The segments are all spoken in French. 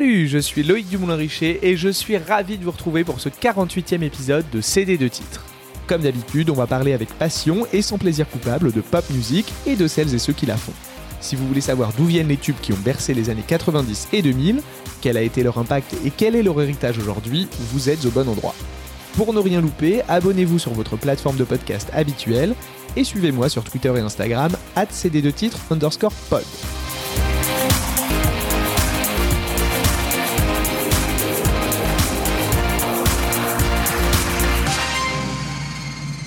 Salut, je suis Loïc Dumoulin-Richer et je suis ravi de vous retrouver pour ce 48e épisode de CD de titres. Comme d'habitude, on va parler avec passion et sans plaisir coupable de pop music et de celles et ceux qui la font. Si vous voulez savoir d'où viennent les tubes qui ont bercé les années 90 et 2000, quel a été leur impact et quel est leur héritage aujourd'hui, vous êtes au bon endroit. Pour ne rien louper, abonnez-vous sur votre plateforme de podcast habituelle et suivez-moi sur Twitter et Instagram, cd2titres underscore pod.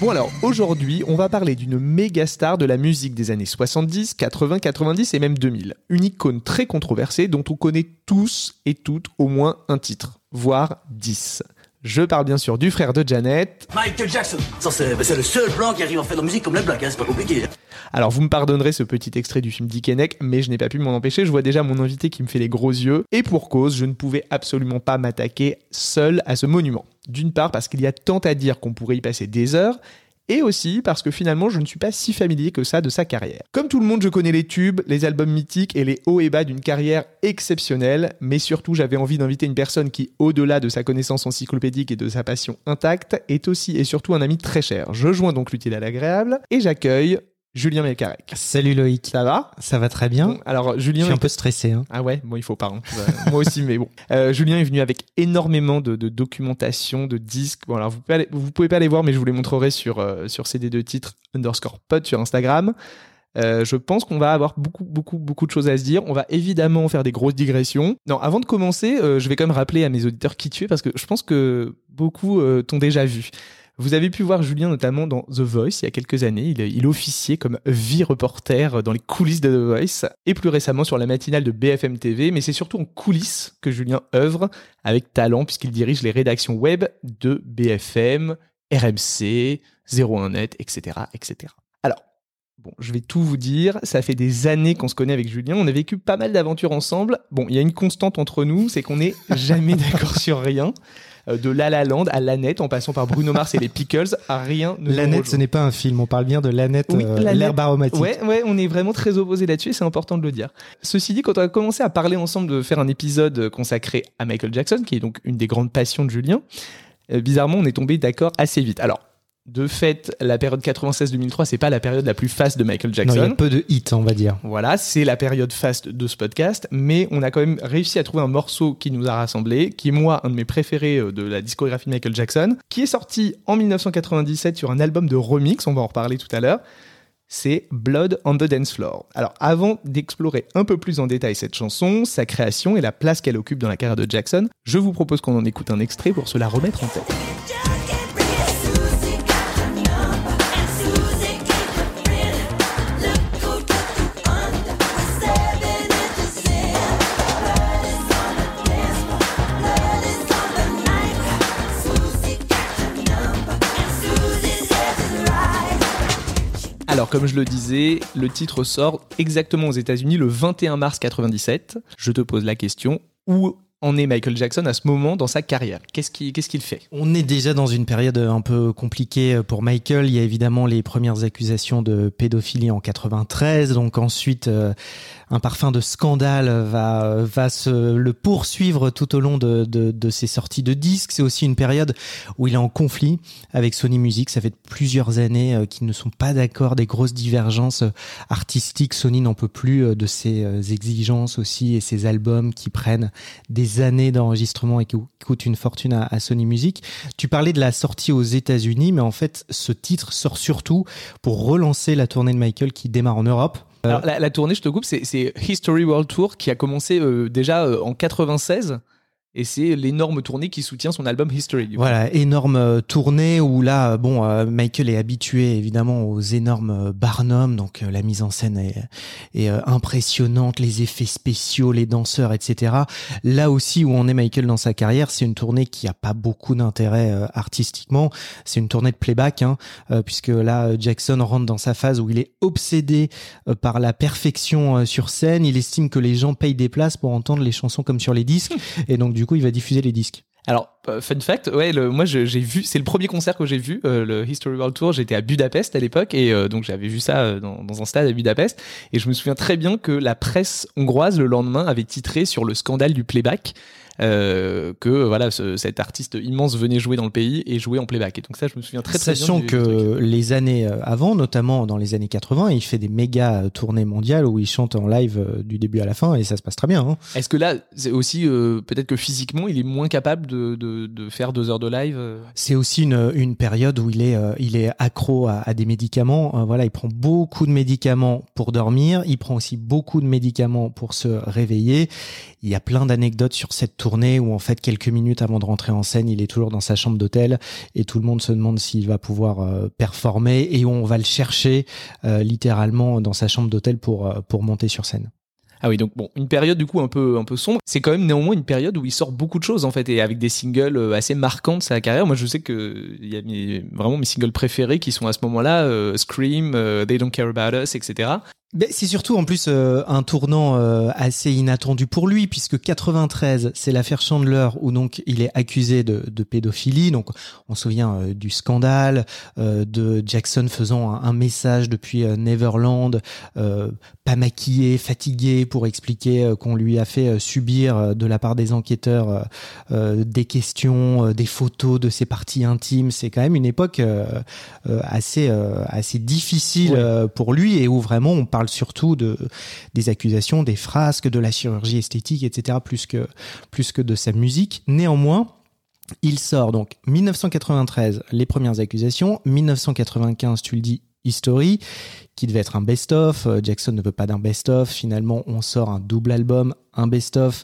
Bon alors, aujourd'hui, on va parler d'une méga star de la musique des années 70, 80, 90 et même 2000. Une icône très controversée dont on connaît tous et toutes au moins un titre, voire 10. Je parle bien sûr du frère de Janet. Michael Jackson. C'est le seul blanc qui arrive à faire de la musique comme les blacks, hein, c'est pas compliqué. Alors vous me pardonnerez ce petit extrait du film Dick et Neck, mais je n'ai pas pu m'en empêcher, je vois déjà mon invité qui me fait les gros yeux, et pour cause, je ne pouvais absolument pas m'attaquer seul à ce monument. D'une part parce qu'il y a tant à dire qu'on pourrait y passer des heures, et aussi parce que finalement je ne suis pas si familier que ça de sa carrière. Comme tout le monde, je connais les tubes, les albums mythiques et les hauts et bas d'une carrière exceptionnelle, mais surtout j'avais envie d'inviter une personne qui, au-delà de sa connaissance encyclopédique et de sa passion intacte, est aussi et surtout un ami très cher. Je joins donc l'utile à l'agréable et j'accueille Julien Melkarek. Salut Loïc. Ça va? Ça va très bien. Bon, Alors Je Julien suis un peu stressé. Hein. Ah ouais, bon il faut pas. hein. Moi aussi, mais bon. Euh, Julien est venu avec énormément de, de documentation, de disques. Bon alors vous pouvez, aller- vous pouvez pas les voir, mais je vous les montrerai sur euh, sur CD de titres underscore pod sur Instagram. Euh, je pense qu'on va avoir beaucoup, beaucoup, beaucoup de choses à se dire. On va évidemment faire des grosses digressions. Non, avant de commencer, euh, je vais quand même rappeler à mes auditeurs qui tu es parce que je pense que beaucoup t'ont déjà vu. Vous avez pu voir Julien notamment dans The Voice il y a quelques années. Il, officiait comme vie reporter dans les coulisses de The Voice et plus récemment sur la matinale de BFM TV. Mais c'est surtout en coulisses que Julien œuvre avec talent puisqu'il dirige les rédactions web de BFM, RMC, 01net, etc., etc. Bon, je vais tout vous dire. Ça fait des années qu'on se connaît avec Julien. On a vécu pas mal d'aventures ensemble. Bon, il y a une constante entre nous, c'est qu'on n'est jamais d'accord sur rien. Euh, De La La Land à Lanette, en passant par Bruno Mars et les Pickles, à rien ne rejoint. ce n'est pas un film. On parle bien de l'Annette, Oui, euh, l'Annette. l'herbe aromatique. Ouais, ouais, on est vraiment très opposés là-dessus et c'est important de le dire. Ceci dit, quand on a commencé à parler ensemble de faire un épisode consacré à Michael Jackson, qui est donc une des grandes passions de Julien, euh, bizarrement, on est tombé d'accord assez vite. Alors, de fait, la période 96-2003, c'est pas la période la plus faste de Michael Non, il y Jackson. a peu de hits, on va dire. Voilà, c'est la période faste de ce podcast, mais on a quand même réussi à trouver un morceau qui nous a rassemblés, qui est moi un de mes préférés euh, de la discographie de Michael Jackson, qui est sorti en 1997 sur un album de remix, on va en reparler tout à l'heure. C'est Blood on the Dance Floor. Alors avant d'explorer un peu plus en détail cette chanson, sa création et la place qu'elle occupe dans la carrière de Jackson, je vous propose qu'on en écoute un extrait pour se la remettre en tête. Comme je le disais, le titre sort exactement aux États-Unis le 21 mars 97. Je te pose la question où en est Michael Jackson à ce moment dans sa carrière? Qu'est-ce qu'il fait? On est déjà dans une période un peu compliquée pour Michael. Il y a évidemment les premières accusations de pédophilie en 93. Donc ensuite, euh, un parfum de scandale va, va se le poursuivre tout au long de, de, de ses sorties de disques. C'est aussi une période où il est en conflit avec Sony Music. Ça fait plusieurs années euh, qu'ils ne sont pas d'accord, des grosses divergences euh, artistiques. Sony n'en peut plus euh, de ses exigences aussi et ses albums qui prennent des années d'enregistrement et qui coûtent une fortune à, à Sony Music. Tu parlais de la sortie aux États-Unis, mais en fait, ce titre sort surtout pour relancer la tournée de Michael qui démarre en Europe. Alors, la, la tournée, je te coupe, c'est c'est History World Tour qui a commencé euh, déjà euh, en 96 et c'est l'énorme tournée qui soutient son album History. Voilà, énorme euh, tournée où là, euh, bon, euh, Michael est habitué évidemment aux énormes Barnum, donc la mise en scène est, est impressionnante, les effets spéciaux, les danseurs, etc. Là aussi où on est Michael dans sa carrière, c'est une tournée qui a pas beaucoup d'intérêt artistiquement. C'est une tournée de playback, hein, puisque là Jackson rentre dans sa phase où il est obsédé par la perfection sur scène. Il estime que les gens payent des places pour entendre les chansons comme sur les disques, et donc du coup il va diffuser les disques. Fun fact, ouais, le, moi j'ai vu, c'est le premier concert que j'ai vu, euh, le History World Tour. J'étais à Budapest à l'époque et euh, donc j'avais vu ça dans, dans, un stade à Budapest. Et je me souviens très bien que la presse hongroise le lendemain avait titré sur le scandale du playback euh, que voilà ce, cet artiste immense venait jouer dans le pays et jouer en playback. Et donc ça, je me souviens très très Sachant bien. Sachant que les années euh, avant, notamment dans les années 80, il fait des méga tournées mondiales où il chante en live euh, du début à la fin et ça se passe très bien. Hein. Est-ce que là, c'est aussi euh, peut-être que physiquement, il est moins capable de, de, de faire deux heures de live euh C'est aussi une, une période où il est il est accro à, à des médicaments. voilà, il prend beaucoup de médicaments pour dormir. Il prend aussi beaucoup de médicaments pour se réveiller. Il y a plein d'anecdotes sur cette tournée où en fait quelques minutes avant de rentrer en scène, il est toujours dans sa chambre d'hôtel et tout le monde se demande s'il va pouvoir euh, performer et on va le chercher euh, littéralement dans sa chambre d'hôtel pour euh, pour monter sur scène. Ah oui, donc bon, une période du coup un peu un peu sombre. C'est quand même néanmoins une période où il sort beaucoup de choses en fait et avec des singles euh, assez marquants de sa carrière. Moi, je sais que il y a vraiment mes singles préférés qui sont à ce moment-là euh, Scream, euh, They Don't Care About Us, etc. C'est surtout en plus euh, un tournant euh, assez inattendu pour lui puisque 93 c'est l'affaire Chandler où donc il est accusé de, de pédophilie donc on se souvient euh, du scandale de Jackson faisant un, un message depuis Neverland pas maquillé fatigué pour expliquer qu'on lui a fait subir de la part des enquêteurs des questions des photos de ses parties intimes c'est quand même une époque assez assez difficile ouais. pour lui et où vraiment on parle surtout de des accusations, des frasques, de la chirurgie esthétique, etc. plus que plus que de sa musique. Néanmoins, il sort donc 1993 les premières accusations, 1995 tu le dis History, qui devait être un best-of. Jackson ne veut pas d'un best-of. Finalement, on sort un double album, un best-of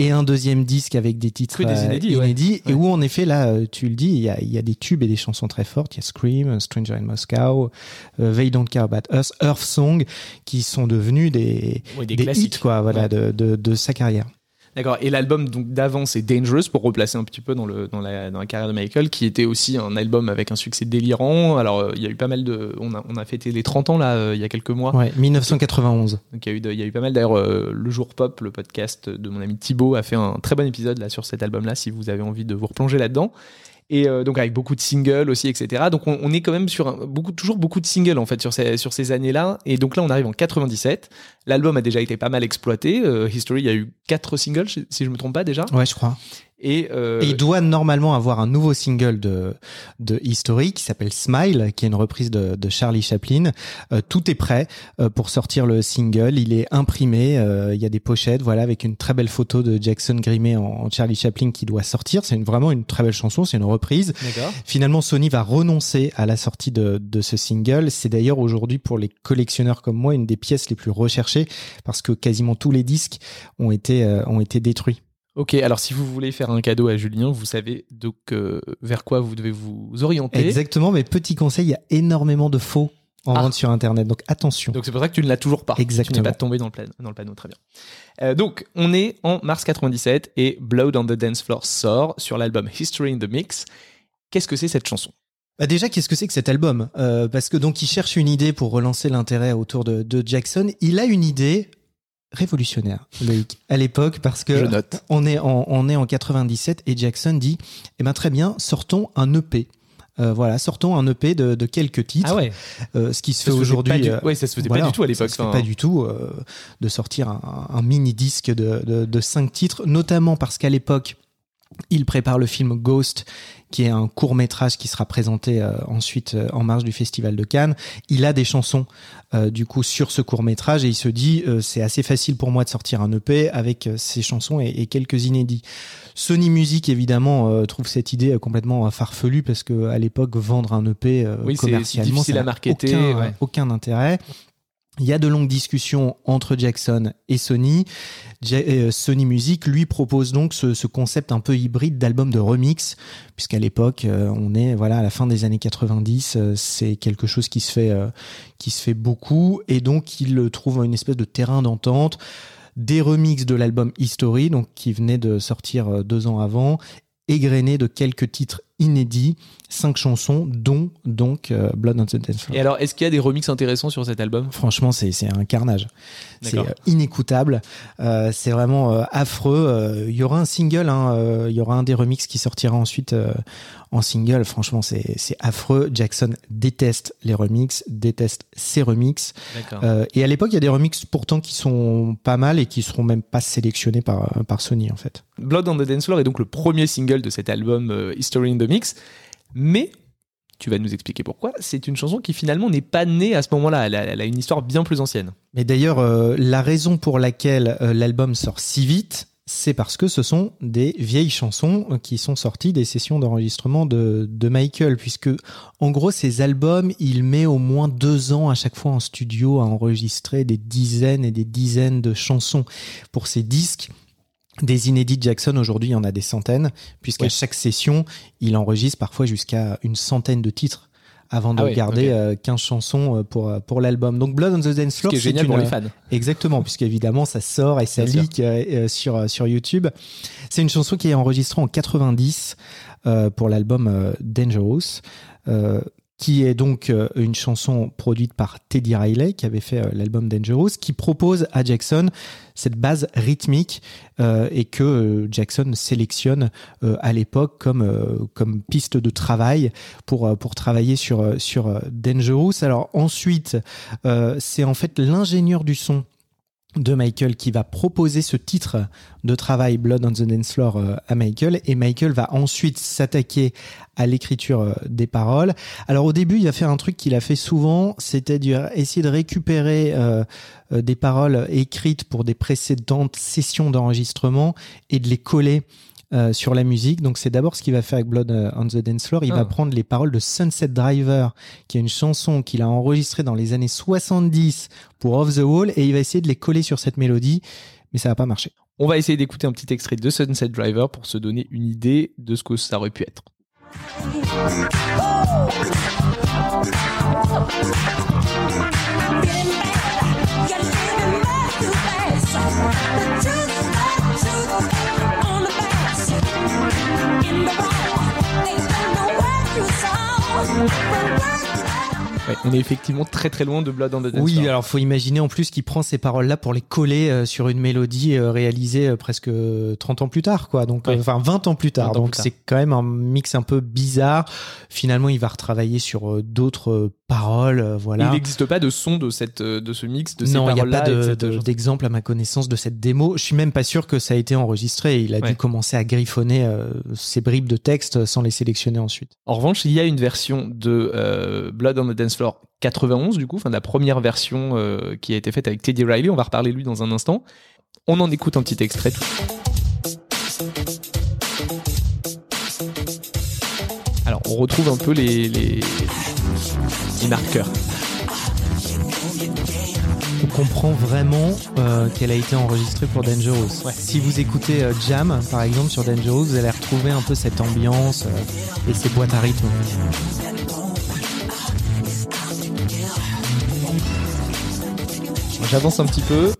et un deuxième disque avec des titres des inédits, euh, inédits ouais. et où en effet là tu le dis il y a, il y a des tubes et des chansons très fortes. Il y a Scream Stranger in Moscow euh, They Don't Care About Us Earth Song qui sont devenus des, ouais, des, des hits quoi voilà de, de sa carrière D'accord. Et l'album donc d'avant, c'est Dangerous pour replacer un petit peu dans le dans la dans la carrière de Michael, qui était aussi un album avec un succès délirant. Alors euh, il y a eu pas mal de, on a on a fêté les 30 ans là euh, il y a quelques mois. Ouais, 1991. Donc il y a eu de, il y a eu pas mal d'ailleurs euh, le jour pop, le podcast de mon ami Thibaut a fait un très bon épisode là sur cet album là si vous avez envie de vous replonger là-dedans et euh, donc avec beaucoup de singles aussi, etc. Donc on, est quand même sur beaucoup, toujours beaucoup de singles en fait sur ces, sur ces années-là. Et donc là, on arrive en 97. L'album a déjà été pas mal exploité. Euh, History, il y a eu quatre singles, si je me trompe pas déjà. Ouais, je crois. Et, euh... et, il doit normalement avoir un nouveau single de, de History qui s'appelle Smile, qui est une reprise de, de Charlie Chaplin. Euh, tout est prêt euh, pour sortir le single. Il est imprimé. Euh, il y a des pochettes, voilà, avec une très belle photo de Jackson grimé en, en Charlie Chaplin qui doit sortir. C'est une, vraiment une très belle chanson. C'est une reprise. Finalement, Sony va renoncer à la sortie de, de ce single. C'est d'ailleurs aujourd'hui pour les collectionneurs comme moi une des pièces les plus recherchées parce que quasiment tous les disques ont été euh, ont été détruits. Ok, alors si vous voulez faire un cadeau à Julien, vous savez donc euh, vers quoi vous devez vous orienter. Exactement, mais petit conseil, il y a énormément de faux en ah. vente sur internet, donc attention. Donc c'est pour ça que tu ne l'as toujours pas. Exactement. Tu n'es pas tombé dans le, plan, dans le panneau, très bien. Euh, donc on est en mars 97 et Blood on the Dance Floor sort sur l'album History in the Mix. Qu'est-ce que c'est cette chanson? Bah déjà, qu'est-ce que c'est que cet album? Euh, Parce que donc il cherche une idée pour relancer l'intérêt autour de, de Jackson. Il a une idée révolutionnaire, Loïc, à l'époque, parce que on est en on est en 97 et Jackson dit, eh ben très bien, sortons un EP. Euh, voilà, sortons un EP de, de quelques titres. Ah ouais. Euh, ce qui se, fait aujourd'hui. Du... Ouais, ça se faisait voilà, pas du tout à l'époque. Ça se fait pas du tout euh, de sortir un, un mini disque de, de, de cinq titres, notamment parce qu'à l'époque, il prépare le film Ghost, qui est un court métrage qui sera présenté euh, ensuite euh, en marge du Festival de Cannes. Il a des chansons euh, du coup sur ce court métrage et il se dit c'est assez facile pour moi de sortir un EP avec ces chansons et, et, quelques inédits. Sony Music évidemment trouve cette idée complètement farfelue parce que à l'époque vendre un EP oui, commercialement difficile à marketer, aucun, ouais. aucun intérêt. Il y a de longues discussions entre Jackson et Sony. Ja Sony Music lui propose donc ce, ce concept un peu hybride d'album de remix, puisqu'à l'époque euh, on est voilà à la fin des années 90, euh, c'est quelque chose qui se fait euh, qui se fait beaucoup et donc il trouve une espèce de terrain d'entente des remixes de l'album History, donc qui venait de sortir deux ans avant, égrené de quelques titres inédits, cinq chansons, dont donc euh, Blood on the Dance Floor. Et alors, est-ce qu'il y a des remixes intéressants sur cet album? Franchement, c'est c'est un carnage. C'est euh, inécoutable. Euh, c'est vraiment euh, affreux. Euh, Il y aura un single. hein, euh, Il y aura un des remixes qui sortira ensuite euh, en single. Franchement, c'est c'est affreux. Jackson déteste les remixes, déteste ses remixes. Euh, et à l'époque, il y a des remixes pourtant qui sont pas mal et qui seront même pas sélectionnés par par Sony en fait. Blood on the Dance Floor est donc le premier single de cet album euh, History in the Mix, mais tu vas nous expliquer pourquoi. C'est une chanson qui finalement n'est pas née à ce moment-là. Elle a, une histoire bien plus ancienne. Mais d'ailleurs, euh, la raison pour laquelle euh, l'album sort si vite, c'est parce que ce sont des vieilles chansons qui sont sorties des sessions d'enregistrement de, de Michael, puisque en gros, ces albums, il met au moins deux ans à chaque fois en studio à enregistrer des dizaines et des dizaines de chansons pour ces disques. Des inédits Jackson, aujourd'hui, il y en a des centaines, puisqu'à Ouais. chaque session, il enregistre parfois jusqu'à une centaine de titres avant de Ah ouais, garder ok. euh, 15 chansons euh, pour, pour l'album. Donc Blood on the Dance Ce Floor, c'est génial une, pour les fans. Exactement, puisqu'évidemment ça sort et ça Bien leak euh, euh, sur, euh, sur YouTube. C'est une chanson qui est enregistrée en 90 euh, pour l'album euh, Dangerous, euh, qui est donc euh, une chanson produite par Teddy Riley, qui avait fait euh, l'album Dangerous, qui propose à Jackson cette base rythmique euh, et que Jackson sélectionne à l'époque comme, piste de travail pour, travailler sur, sur Dangerous. Alors ensuite, c'est en fait l'ingénieur du son de Michael qui va proposer ce titre de travail Blood on the Dance Floor euh, à Michael et Michael va ensuite s'attaquer à l'écriture euh, des paroles. Alors au début, il va faire un truc qu'il a fait souvent, c'est-à-dire essayer de récupérer euh, des paroles écrites pour des précédentes sessions d'enregistrement et de les coller euh, sur la musique. Donc c'est d'abord ce qu'il va faire avec Blood euh, on the Dance Floor. Il Ah. va prendre les paroles de Sunset Driver, qui est une chanson qu'il a enregistrée dans les années 70 pour Off the Wall, et il va essayer de les coller sur cette mélodie, mais ça va pas marcher. On va essayer d'écouter un petit extrait de Sunset Driver pour se donner une idée de ce que ça aurait pu être. When words you saw, when words Ouais, on est effectivement très très loin de Blood on the Dance Oui, Floor. alors faut imaginer en plus qu'il prend ces paroles-là pour les coller euh, sur une mélodie euh, réalisée euh, presque 30 ans plus tard, quoi. Donc, Ouais. enfin 20 ans plus tard. 20 ans Donc c'est quand même un mix un peu bizarre. Finalement, il va retravailler sur d'autres paroles, voilà. Il n'existe pas de son de, cette, de ce mix, de ces non, il n'y a paroles-là pas de- de- d'exemple à ma connaissance de cette démo. Je suis même pas sûr que ça a été enregistré. Il a Ouais. dû commencer à griffonner ces bribes de texte sans les sélectionner ensuite. En revanche, il y a une version de Blood on the Dance Floor 91, du coup, enfin la première version euh, qui a été faite avec Teddy Riley. On va reparler de lui dans un instant. On en écoute un petit extrait. tout. Alors, on retrouve un peu les, les, les marqueurs. On comprend vraiment euh, qu'elle a été enregistrée pour Dangerous. Si vous écoutez euh, Jam, par exemple, sur Dangerous, vous allez retrouver un peu cette ambiance et ces boîtes à rythme. J'avance un petit peu.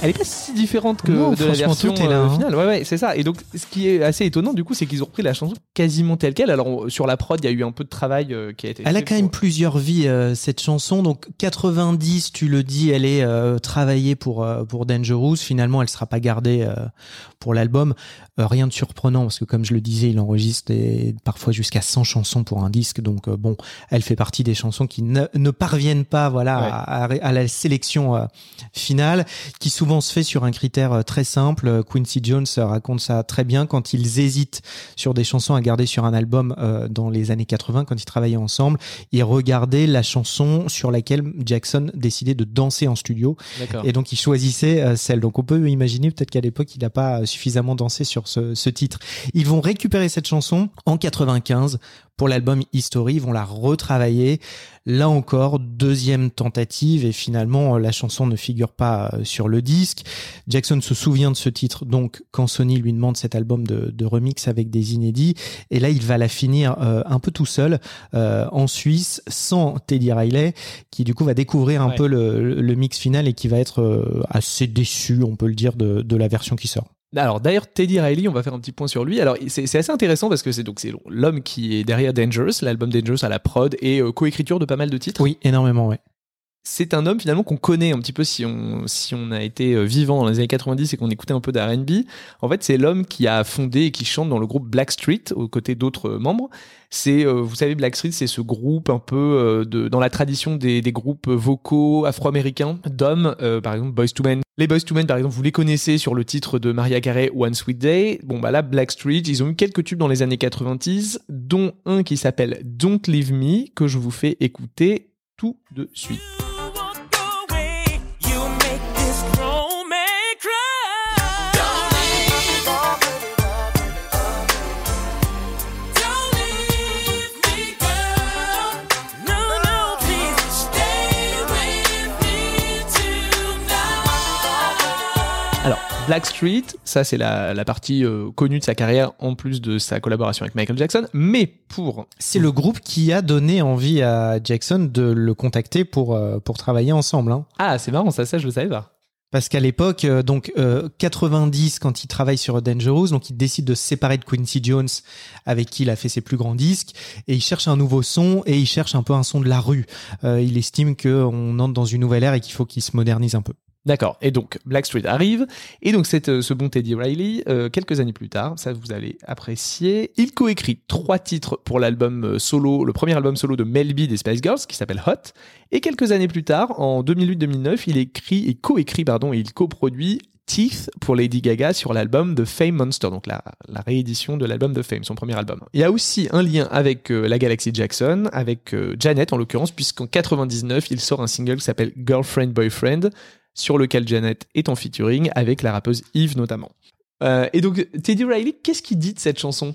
Elle est pas si différente que Non, de la version tout est là, euh, hein. finale. Ouais, ouais, c'est ça. Et donc, ce qui est assez étonnant, du coup, c'est qu'ils ont repris la chanson quasiment telle quelle. Alors, on- sur la prod, il y a eu un peu de travail euh, qui a été Elle a quand même plusieurs vies euh, cette chanson. Donc 90, tu le dis, elle est euh, travaillée pour pour Dangerous. Finalement, elle sera pas gardée pour l'album. Euh, rien de surprenant parce que comme je le disais, il enregistre des- parfois jusqu'à 100 chansons pour un disque. Donc euh, bon, elle fait partie des chansons qui ne, ne parviennent pas voilà Ouais. à, à- à la sélection euh, finale, qui souvent se fait sur un critère très simple. Quincy Jones raconte ça très bien quand ils hésitent sur des chansons à garder sur un album euh, dans les années 80 quand ils travaillaient ensemble il regardait la chanson sur laquelle Jackson décidait de danser en studio et donc il choisissait celle. Donc on peut imaginer peut-être qu'à l'époque il n'a pas suffisamment dansé sur ce, ce titre. Ils vont récupérer cette chanson en 95 pour l'album History, ils vont la retravailler. Là encore, deuxième tentative et finalement la chanson ne figure pas sur le disque. Jackson se souvient de ce titre donc quand Sony lui demande cet album de, de remix avec des inédits et là il va la finir un peu tout seul en Suisse sans Teddy Riley qui du coup va découvrir un peu le, le, mix final et qui va être assez déçu on peut le dire de, de la version qui sort. Alors d'ailleurs Teddy Riley, on va faire un petit point sur lui. Alors c'est assez intéressant parce que c'est donc c'est l'homme qui est derrière Dangerous, l'album Dangerous à la prod et euh, coécriture de pas mal de titres. Oui, énormément, ouais. C'est un homme finalement qu'on connaît un petit peu si on si on a été euh, vivant dans les années 90 et qu'on écoutait un peu d'R&B. En fait, c'est l'homme qui a fondé et qui chante dans le groupe Blackstreet aux côtés d'autres euh, membres. C'est vous savez Blackstreet, c'est ce groupe un peu dans la tradition des, des groupes vocaux afro-américains d'hommes, par exemple Boys to Men les Boys to Men, par exemple, vous les connaissez sur le titre de Maria Carey, One Sweet Day. Bon, bah là, Blackstreet, ils ont eu quelques tubes dans les années 90, dont un qui s'appelle Don't Leave Me, que je vous fais écouter tout de suite. Blackstreet, ça c'est la, partie euh, connue de sa carrière en plus de sa collaboration avec Michael Jackson. Mais pour c'est le groupe qui a donné envie à Jackson de le contacter pour euh, pour travailler ensemble. Hein. Ah c'est marrant ça, ça je le savais pas. Parce qu'à l'époque, euh, donc 90, quand il travaille sur Dangerous, donc il décide de se séparer de Quincy Jones, avec qui il a fait ses plus grands disques, et il cherche un nouveau son et il cherche un peu un son de la rue. il estime qu'on entre dans une nouvelle ère et qu'il faut qu'il se modernise un peu. D'accord. Et donc Blackstreet arrive, et donc euh, ce bon Teddy Riley, euh, quelques années plus tard, ça vous allez apprécier, il coécrit trois titres pour l'album euh, solo, le premier album solo de Mel B des Spice Girls, qui s'appelle Hot, et quelques années plus tard, en 2008-2009, il écrit et coécrit pardon, et il coproduit Teeth pour Lady Gaga sur l'album The Fame Monster, donc la, réédition de l'album The Fame, son premier album. Il y a aussi un lien avec la galaxie Jackson, avec Janet en l'occurrence, puisqu'en 99, il sort un single qui s'appelle Girlfriend Boyfriend, sur lequel Janet est en featuring avec la rappeuse Eve notamment. Euh, et donc Teddy Riley, qu'est-ce qu'il dit de cette chanson?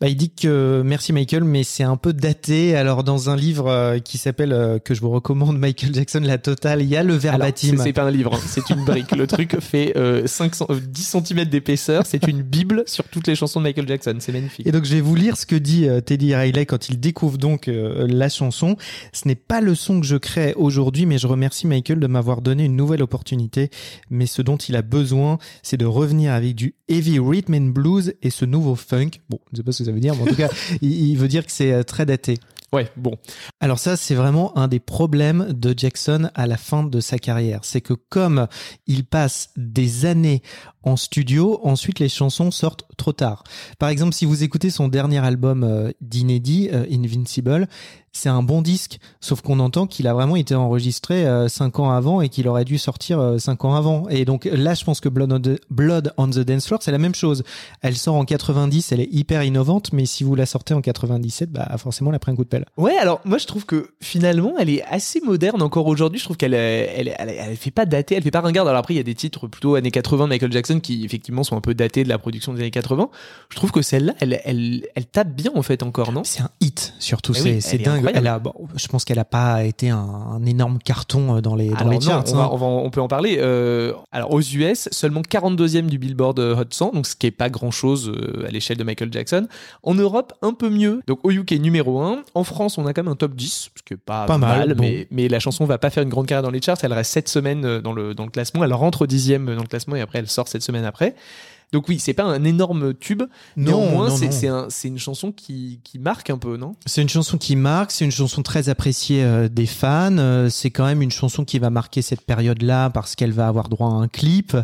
Bah, il dit que merci Michael, mais c'est un peu daté. Alors dans un livre euh, qui s'appelle euh, que je vous recommande, Michael Jackson, la totale, il y a le verbatim. C'est pas un livre, hein. c'est une brique. le truc fait 500, euh, 10 cm d'épaisseur. C'est une bible sur toutes les chansons de Michael Jackson. C'est magnifique. Et donc je vais vous lire ce que dit Teddy Riley quand il découvre donc la chanson. Ce n'est pas le son que je crée aujourd'hui, mais je remercie Michael de m'avoir donné une nouvelle opportunité. Mais ce dont il a besoin, c'est de revenir avec du heavy rhythm and blues et ce nouveau funk. Bon, je sais pas ce que veut dire, mais en tout cas, il, veut dire que c'est euh, très daté. Ouais, bon. Alors ça, c'est vraiment un des problèmes de Jackson à la fin de sa carrière. C'est que comme il passe des années en studio, ensuite les chansons sortent trop tard. Par exemple, si vous écoutez son dernier album euh, d'inédit, euh, Invincible, c'est un bon disque, sauf qu'on entend qu'il a vraiment été enregistré euh, cinq ans avant et qu'il aurait dû sortir euh, cinq ans avant. Et donc là, je pense que Blood on the, Blood on the Dance Floor, c'est la même chose. Elle sort en 90, elle est hyper innovante, mais si vous la sortez en 97, bah forcément, elle a pris un coup de pelle. Ouais, alors moi je trouve que finalement, elle est assez moderne encore aujourd'hui. Je trouve qu'elle elle, elle, elle, fait pas dater, elle fait pas ringarde. Alors après, il y a des titres plutôt années 80 de Michael Jackson qui effectivement sont un peu datés de la production des années 80. Je trouve que celle-là, elle, elle, elle tape bien en fait encore, non? C'est un hit surtout, c'est dingue. Elle a, bon, je pense qu'elle a pas été un, énorme carton euh, dans les, dans les charts. on, hein. on, on, peut en parler. Euh, alors aux US, seulement 42e du Billboard euh, Hot 100, donc ce qui est pas grand chose à l'échelle de Michael Jackson. En Europe, un peu mieux. Donc au UK numéro 1. En France, on a quand même un top 10, ce qui est pas, pas mal, mais, mais la chanson va pas faire une grande carrière dans les charts. Elle reste 7 semaines dans le, dans le classement. Elle rentre dixième dans le classement et après elle sort cette semaine après. Donc oui, c'est pas un énorme tube. Non, Néanmoins, c'est une chanson qui, qui, marque un peu, non? C'est une chanson qui marque, c'est une chanson très appréciée euh, des fans. Euh, c'est quand même une chanson qui va marquer cette période-là parce qu'elle va avoir droit à un clip,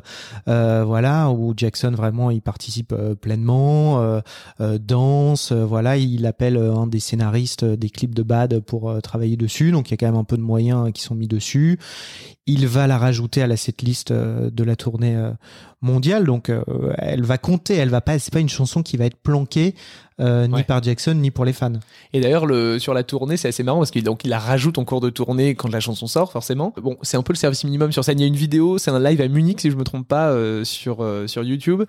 euh, voilà, où Jackson vraiment il participe pleinement, danse, voilà, il appelle un des scénaristes des clips de Bad pour travailler dessus. Donc il y a quand même un peu de moyens qui sont mis dessus. Il va la rajouter à la setlist de la tournée mondiale, donc euh, elle va compter, elle va pas, c'est pas une chanson qui va être planquée euh, ni par Jackson ni pour les fans. Et d'ailleurs le sur la tournée c'est assez marrant parce qu'il donc il la rajoute en cours de tournée quand la chanson sort forcément. Bon c'est un peu le service minimum sur scène. Il y a une vidéo, c'est un live à Munich si je me trompe pas euh, sur sur YouTube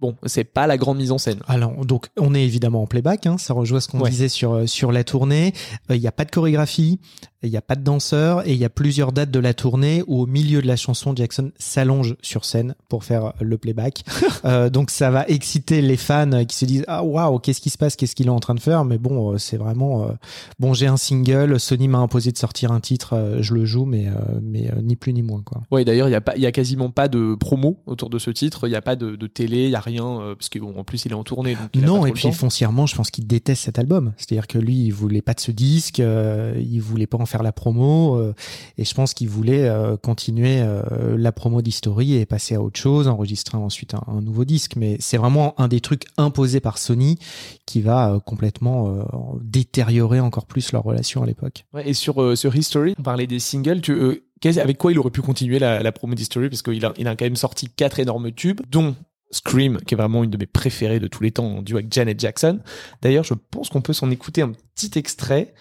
bon, c'est pas la grande mise en scène. Alors, donc, on est évidemment en playback, hein, ça rejoint ce qu'on Ouais. disait sur, euh, sur la tournée. Euh, Il n'y a pas de chorégraphie, il n'y a pas de danseur, et il y a plusieurs dates de la tournée où au milieu de la chanson, Jackson s'allonge sur scène pour faire le playback. Euh, donc, ça va exciter les fans qui se disent Ah, waouh, qu'est-ce qui se passe, qu'est-ce qu'il est en train de faire? Mais bon, euh, c'est vraiment. euh, bon, j'ai un single, Sony m'a imposé de sortir un titre, euh, je le joue, mais, euh, mais euh, ni plus ni moins, quoi. Ouais, d'ailleurs, il y a pas, il y a quasiment pas de promo autour de ce titre. Il y a pas de, de télé, il y a rien, euh, parce que bon, en plus, il est en tournée. Donc il Non, et puis foncièrement, je pense qu'il déteste cet album. C'est-à-dire que lui, il voulait pas de ce disque, euh, il voulait pas en faire la promo, euh, et je pense qu'il voulait euh, continuer euh, la promo d'History et passer à autre chose, enregistrer ensuite un, nouveau disque. Mais c'est vraiment un des trucs imposés par Sony qui va complètement détériorer encore plus leur relation à l'époque. Et sur, sur History, on parlait des singles. Tu, avec quoi il aurait pu continuer la, la promo d'History? Parce qu'il a, il a quand même sorti quatre énormes tubes, dont Scream, qui est vraiment une de mes préférées de tous les temps, en duo avec Janet Jackson. D'ailleurs, je pense qu'on peut s'en écouter un petit extrait,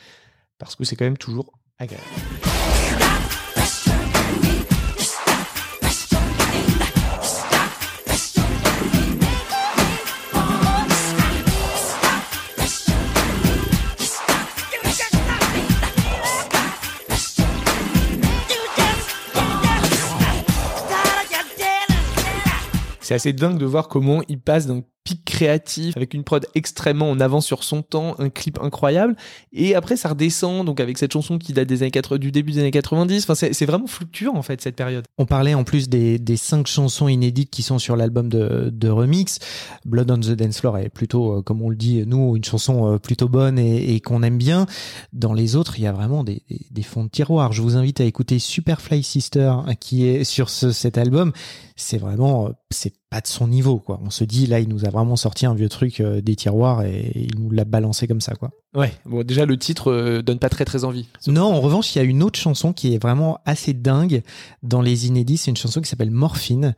parce que c'est quand même toujours C'est assez dingue de voir comment il passe d'un pic créatif avec une prod extrêmement en avance sur son temps, un clip incroyable, et après ça redescend donc avec cette chanson qui date des années 80, du début des années 90. Enfin, c'est vraiment fluctuant en fait cette période. On parlait en plus des, des cinq chansons inédites qui sont sur l'album de, de remix. Blood on the Dance Floor est plutôt, euh, comme on le dit, nous, une chanson euh, plutôt bonne et, qu'on aime bien. Dans les autres, il y a vraiment des, des, des fonds de tiroir. Je vous invite à écouter Superfly Sister hein, qui est sur ce, cet album. C'est vraiment, euh, c'est pas de son niveau, quoi. On se dit, là, il nous a vraiment sorti un vieux truc euh, des tiroirs et il nous l'a balancé comme ça, quoi. Ouais, bon déjà le titre euh, donne pas très très envie. Non, en revanche, il y a une autre chanson qui est vraiment assez dingue dans les inédits. C'est une chanson qui s'appelle Morphine,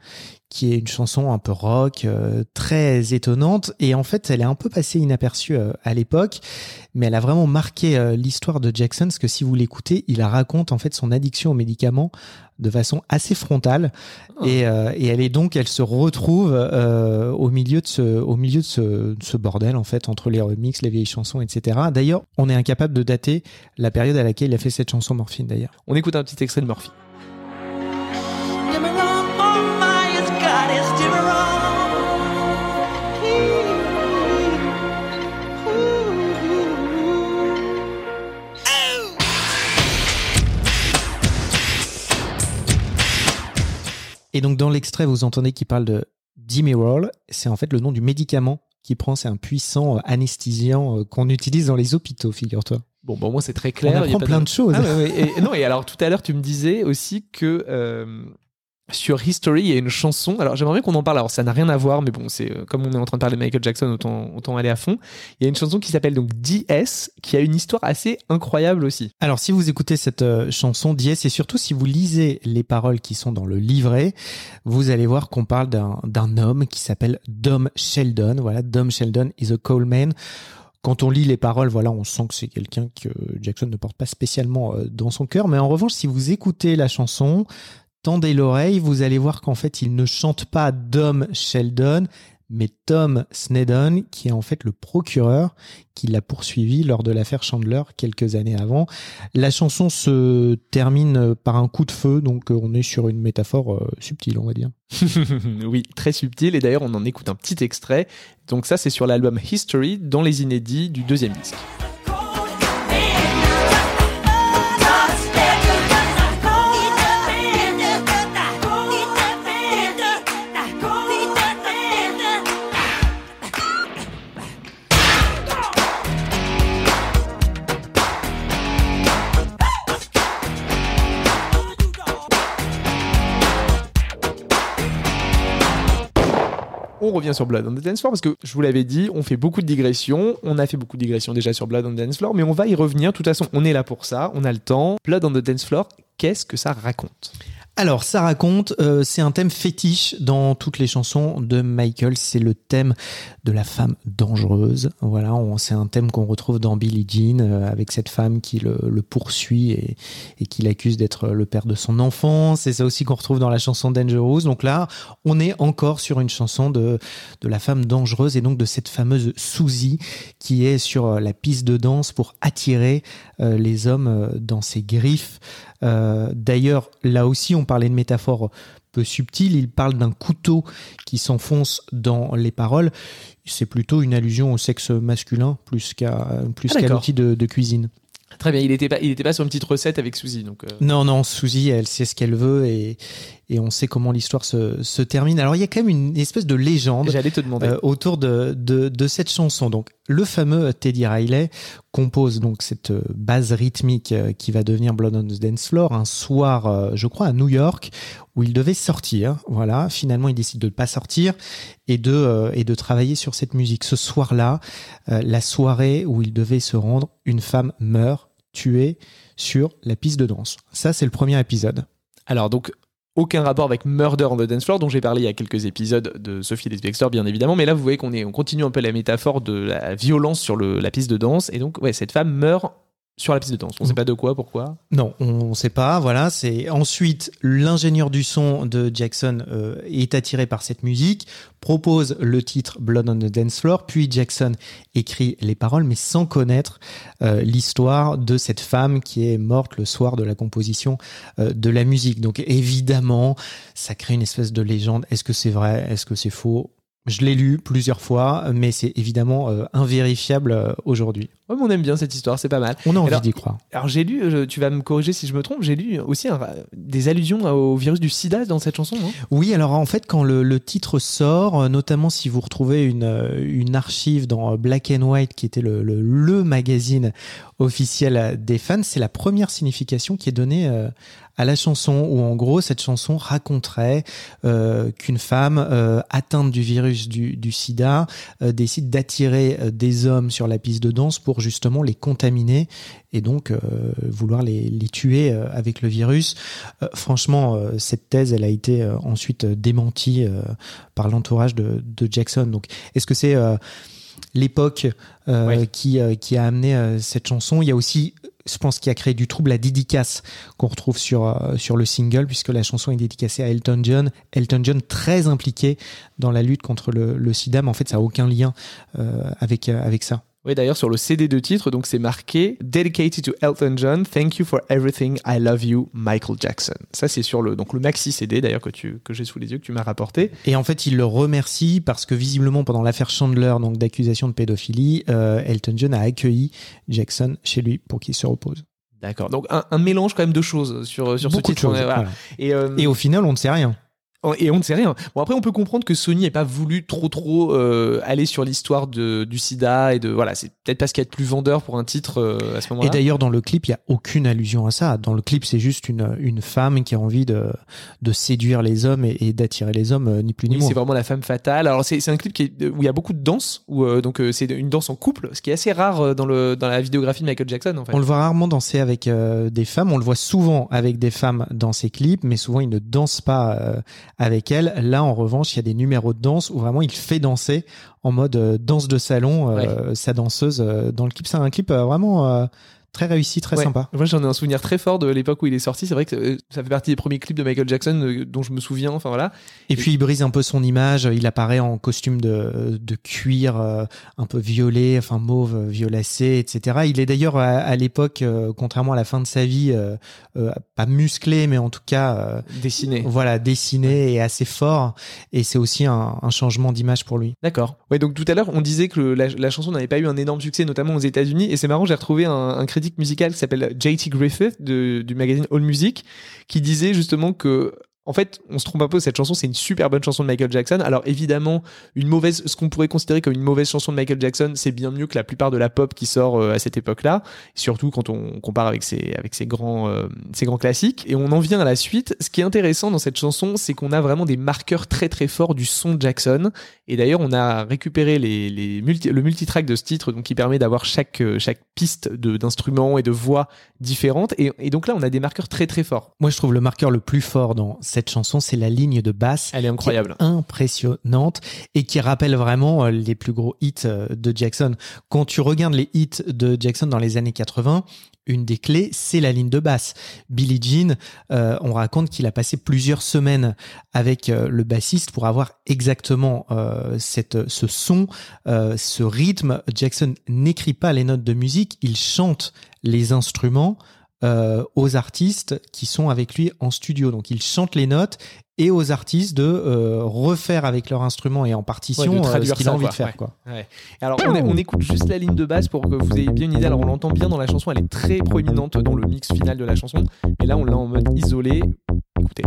qui est une chanson un peu rock, euh, très étonnante. Et en fait, elle est un peu passée inaperçue euh, à l'époque, mais elle a vraiment marqué euh, l'histoire de Jackson, parce que si vous l'écoutez, il raconte en fait son addiction aux médicaments de façon assez frontale. Oh. Et, et elle est donc, elle se retrouve au milieu de ce, au milieu de ce, de ce bordel en fait entre les remixes, les vieilles chansons, etc. D'ailleurs, on est incapable de dater la période à laquelle il a fait cette chanson Morphine. D'ailleurs. On écoute un petit extrait de Murphy. Et donc dans l'extrait, vous entendez qu'il parle de Dimerol. C'est en fait le nom du médicament qu'il prend. C'est un puissant euh, anesthésiant euh, qu'on utilise dans les hôpitaux, figure-toi. Bon, bon, moi c'est très On clair. y a apprend pas plein de choses. Ah, ouais, ouais. Et, non, et alors tout à l'heure, tu me disais aussi que euh, sur History, il y a une chanson. Alors j'aimerais bien qu'on en parle. Alors ça n'a rien à voir, mais bon, c'est euh, comme on est en train de parler de Michael Jackson, autant, autant aller à fond. Il y a une chanson qui s'appelle donc DS, qui a une histoire assez incroyable aussi. Alors, si vous écoutez cette euh, chanson Diez, et surtout si vous lisez les paroles qui sont dans le livret, vous allez voir qu'on parle d'un homme qui s'appelle Dom Sheldon. Voilà, Dom Sheldon is a coalman. Quand on lit les paroles, voilà, on sent que c'est quelqu'un que Jackson ne porte pas spécialement euh, dans son cœur. Mais en revanche, si vous écoutez la chanson, tendez l'oreille, vous allez voir qu'en fait, il ne chante pas Dom Sheldon, mais Tom Snedden, qui est en fait le procureur qui l'a poursuivi lors de l'affaire Chandler quelques années avant. La chanson se termine par un coup de feu, donc euh, on est sur une métaphore euh, subtile, on va dire. oui, très subtil. Et d'ailleurs, on en écoute un petit extrait. Donc ça, c'est sur l'album History, dans les inédits du deuxième disque. On revient sur Blood on the Dance Floor parce que je vous l'avais dit, on fait beaucoup de digressions. On a fait beaucoup de digressions déjà sur Blood on the Dance Floor, mais on va y revenir. De toute façon, on est là pour ça, on a le temps. Blood on the Dance Floor, qu'est-ce que ça raconte? Alors, ça raconte, euh, c'est un thème fétiche dans toutes les chansons de Michael. C'est le thème de la femme dangereuse. Voilà, c'est un thème qu'on retrouve dans Billie Jean euh, avec cette femme qui le, poursuit et, qui l'accuse d'être le père de son enfant. C'est ça aussi qu'on retrouve dans la chanson Dangerous. Donc là, on est encore sur une chanson de, la femme dangereuse et donc de cette fameuse Suzy qui est sur la piste de danse pour attirer euh, les hommes dans ses griffes. Euh, d'ailleurs, là aussi, on parlait de métaphore peu subtile. Il parle d'un couteau qui s'enfonce dans les paroles. C'est plutôt une allusion au sexe masculin plus qu'à plus ah, qu'à l'outil de, cuisine. Très bien, il n'était pas, il était pas sur une petite recette avec Suzy. Donc euh. Non, non, Suzy, elle sait ce qu'elle veut et, et on sait comment l'histoire se, se, termine. Alors il y a quand même une espèce de légende te demander. Euh, autour de, de, de, cette chanson. Donc le fameux Teddy Riley compose donc cette euh, base rythmique qui va devenir Blood on the Dance Floor un soir, je crois, à New York, où il devait sortir. Voilà, finalement il décide de ne pas sortir et de, et de travailler sur cette musique. Ce soir-là, la soirée où il devait se rendre, une femme meurt tuée sur la piste de danse. Ça, c'est le premier épisode. Alors, donc, aucun rapport avec Murder on the Dance Floor, dont j'ai parlé il y a quelques épisodes de Sophie Lesbexter, bien évidemment. Mais là, vous voyez qu'on est, on continue un peu la métaphore de la violence sur la piste de danse. Et donc, ouais, cette femme meurt sur la piste de danse. On ne sait pas de quoi, pourquoi Non, on ne sait pas. Voilà, c'est ensuite l'ingénieur du son de Jackson euh, est attiré par cette musique, propose le titre Blood on the Dance Floor, puis Jackson écrit les paroles, mais sans connaître euh, l'histoire de cette femme qui est morte le soir de la composition euh, de la musique. Donc évidemment, ça crée une espèce de légende. Est-ce que c'est vrai? Est-ce que c'est faux? Je l'ai lu plusieurs fois, mais c'est évidemment euh, invérifiable euh, aujourd'hui. Ouais, on aime bien cette histoire, c'est pas mal. On a envie d'y croire. Alors j'ai lu, euh, tu vas me corriger si je me trompe, j'ai lu aussi des allusions au virus du sida dans cette chanson, non? Oui, alors en fait, quand le, titre sort, notamment si vous retrouvez une, une archive dans Black and White, qui était le, le, le magazine officiel des fans, c'est la première signification qui est donnée à la chanson où en gros cette chanson raconterait qu'une femme atteinte du virus du, du sida euh, décide d'attirer des hommes sur la piste de danse pour justement les contaminer et donc vouloir les, les tuer avec le virus. franchement, cette thèse, elle a été ensuite démentie par l'entourage de, de, Jackson. Donc, est-ce que c'est l'époque qui, qui a amené cette chanson? Il y a aussi je pense qu'il a créé du trouble la dédicace qu'on retrouve sur euh, sur le single puisque la chanson est dédicacée à Elton John. Elton John très impliqué dans la lutte contre le, le sida, mais en fait ça a aucun lien euh, avec euh, avec ça. Oui, d'ailleurs, sur le CD de titre, donc c'est marqué Dedicated to Elton John, Thank you for everything, I love you, Michael Jackson. Ça, c'est sur le, donc le maxi CD, d'ailleurs, que, tu, que j'ai sous les yeux, que tu m'as rapporté. Et en fait, il le remercie parce que visiblement, pendant l'affaire Chandler, donc d'accusation de pédophilie, euh, Elton John a accueilli Jackson chez lui pour qu'il se repose. D'accord. Donc un, mélange quand même de choses sur, sur ce titre. Et, euh, Et au final, on ne sait rien. Et on ne sait rien. Bon après on peut comprendre que Sony n'ait pas voulu trop trop euh, aller sur l'histoire de du SIDA et de voilà c'est peut-être parce qu'il y a plus vendeur pour un titre euh, à ce moment-là. Et d'ailleurs dans le clip il y a aucune allusion à ça. Dans le clip c'est juste une une femme qui a envie de de séduire les hommes et, d'attirer les hommes euh, ni plus ni moins. C'est vraiment la femme fatale. Alors c'est c'est un clip qui est, où il y a beaucoup de danse où donc c'est une danse en couple ce qui est assez rare dans le dans la vidéographie de Michael Jackson en fait. On le voit rarement danser avec des femmes. On le voit souvent avec des femmes dans ses clips mais souvent il ne danse pas avec elle. Là, en revanche, il y a des numéros de danse où vraiment il fait danser en mode euh, danse de salon euh, sa danseuse euh, dans le clip. C'est un clip vraiment très réussi, très sympa. Moi, j'en ai un souvenir très fort de l'époque où il est sorti. C'est vrai que euh, ça fait partie des premiers clips de Michael Jackson euh, dont je me souviens. Enfin voilà. Et, puis il brise un peu son image. Il apparaît en costume de, de cuir euh, un peu violet, enfin mauve, violacé, etc. Il est d'ailleurs à, l'époque, contrairement à la fin de sa vie, pas musclé, mais en tout cas dessiné. Voilà, dessiné et assez fort. Et c'est aussi un, un changement d'image pour lui. D'accord. Ouais. Donc tout à l'heure, on disait que la, la chanson n'avait pas eu un énorme succès, notamment aux États-Unis. Et c'est marrant, j'ai retrouvé un, un crédit musical qui s'appelle JT Griffith du magazine All Music qui disait justement que en fait, on se trompe un peu, cette chanson, c'est une super bonne chanson de Michael Jackson. Alors évidemment, une mauvaise, ce qu'on pourrait considérer comme une mauvaise chanson de Michael Jackson, c'est bien mieux que la plupart de la pop qui sort euh, à cette époque-là, surtout quand on compare avec ses, grands, euh, ses grands classiques. Et on en vient à la suite. Ce qui est intéressant dans cette chanson, c'est qu'on a vraiment des marqueurs très très forts du son de Jackson. Et d'ailleurs, on a récupéré le multitrack de ce titre, donc qui permet d'avoir chaque, euh, chaque piste d'instruments et de voix différentes. Et donc là, on a des marqueurs très très forts. Moi, je trouve le marqueur le plus fort dans cette chanson, c'est la ligne de basse. Elle est incroyable. impressionnante et qui rappelle vraiment euh, les plus gros hits euh, de Jackson. Quand tu regardes les hits de Jackson dans les années 80, une des clés, c'est la ligne de basse. Billie Jean, euh, on raconte qu'il a passé plusieurs semaines avec le bassiste pour avoir exactement cette, ce son, ce rythme. Jackson n'écrit pas les notes de musique, il chante les instruments euh, aux artistes qui sont avec lui en studio. Donc il chante les notes et aux artistes de euh, refaire avec leur instrument et en partition ouais, euh, ce qu'il a envie quoi. de faire. Ouais. Quoi. Ouais. Alors on, on, écoute juste la ligne de basse pour que vous ayez bien une idée. Alors on l'entend bien dans la chanson, elle est très proéminente dans le mix final de la chanson. Et là on l'a en mode isolé. Écoutez.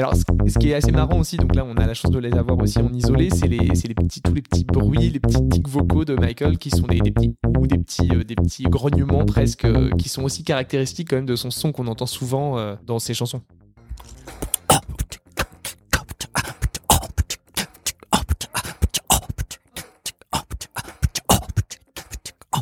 Alors, ce qui est assez marrant aussi, donc là, on a la chance de les avoir aussi en isolé, c'est les, les petits, tous les petits bruits, les petits tics vocaux de Michael qui sont des, petits ou des petits, euh, des petits grognements presque, euh, qui sont aussi caractéristiques quand même de son son qu'on entend souvent euh, dans ses chansons.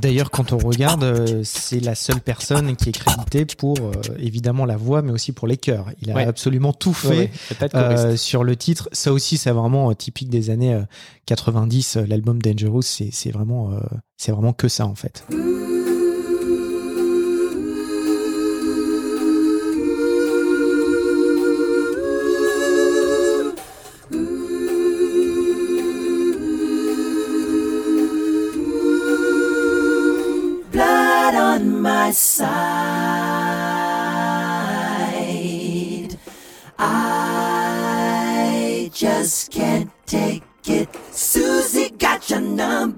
D'ailleurs, quand on regarde, euh, c'est la seule personne qui est créditée pour euh, évidemment la voix, mais aussi pour les chœurs. Il a Ouais. absolument tout fait Ouais, ouais, euh, sur le titre. Ça aussi, c'est vraiment typique des années euh, 90. euh, L'album Dangerous, c'est vraiment, euh, c'est vraiment que ça en fait. Side. I just can't take it. Susie got your number.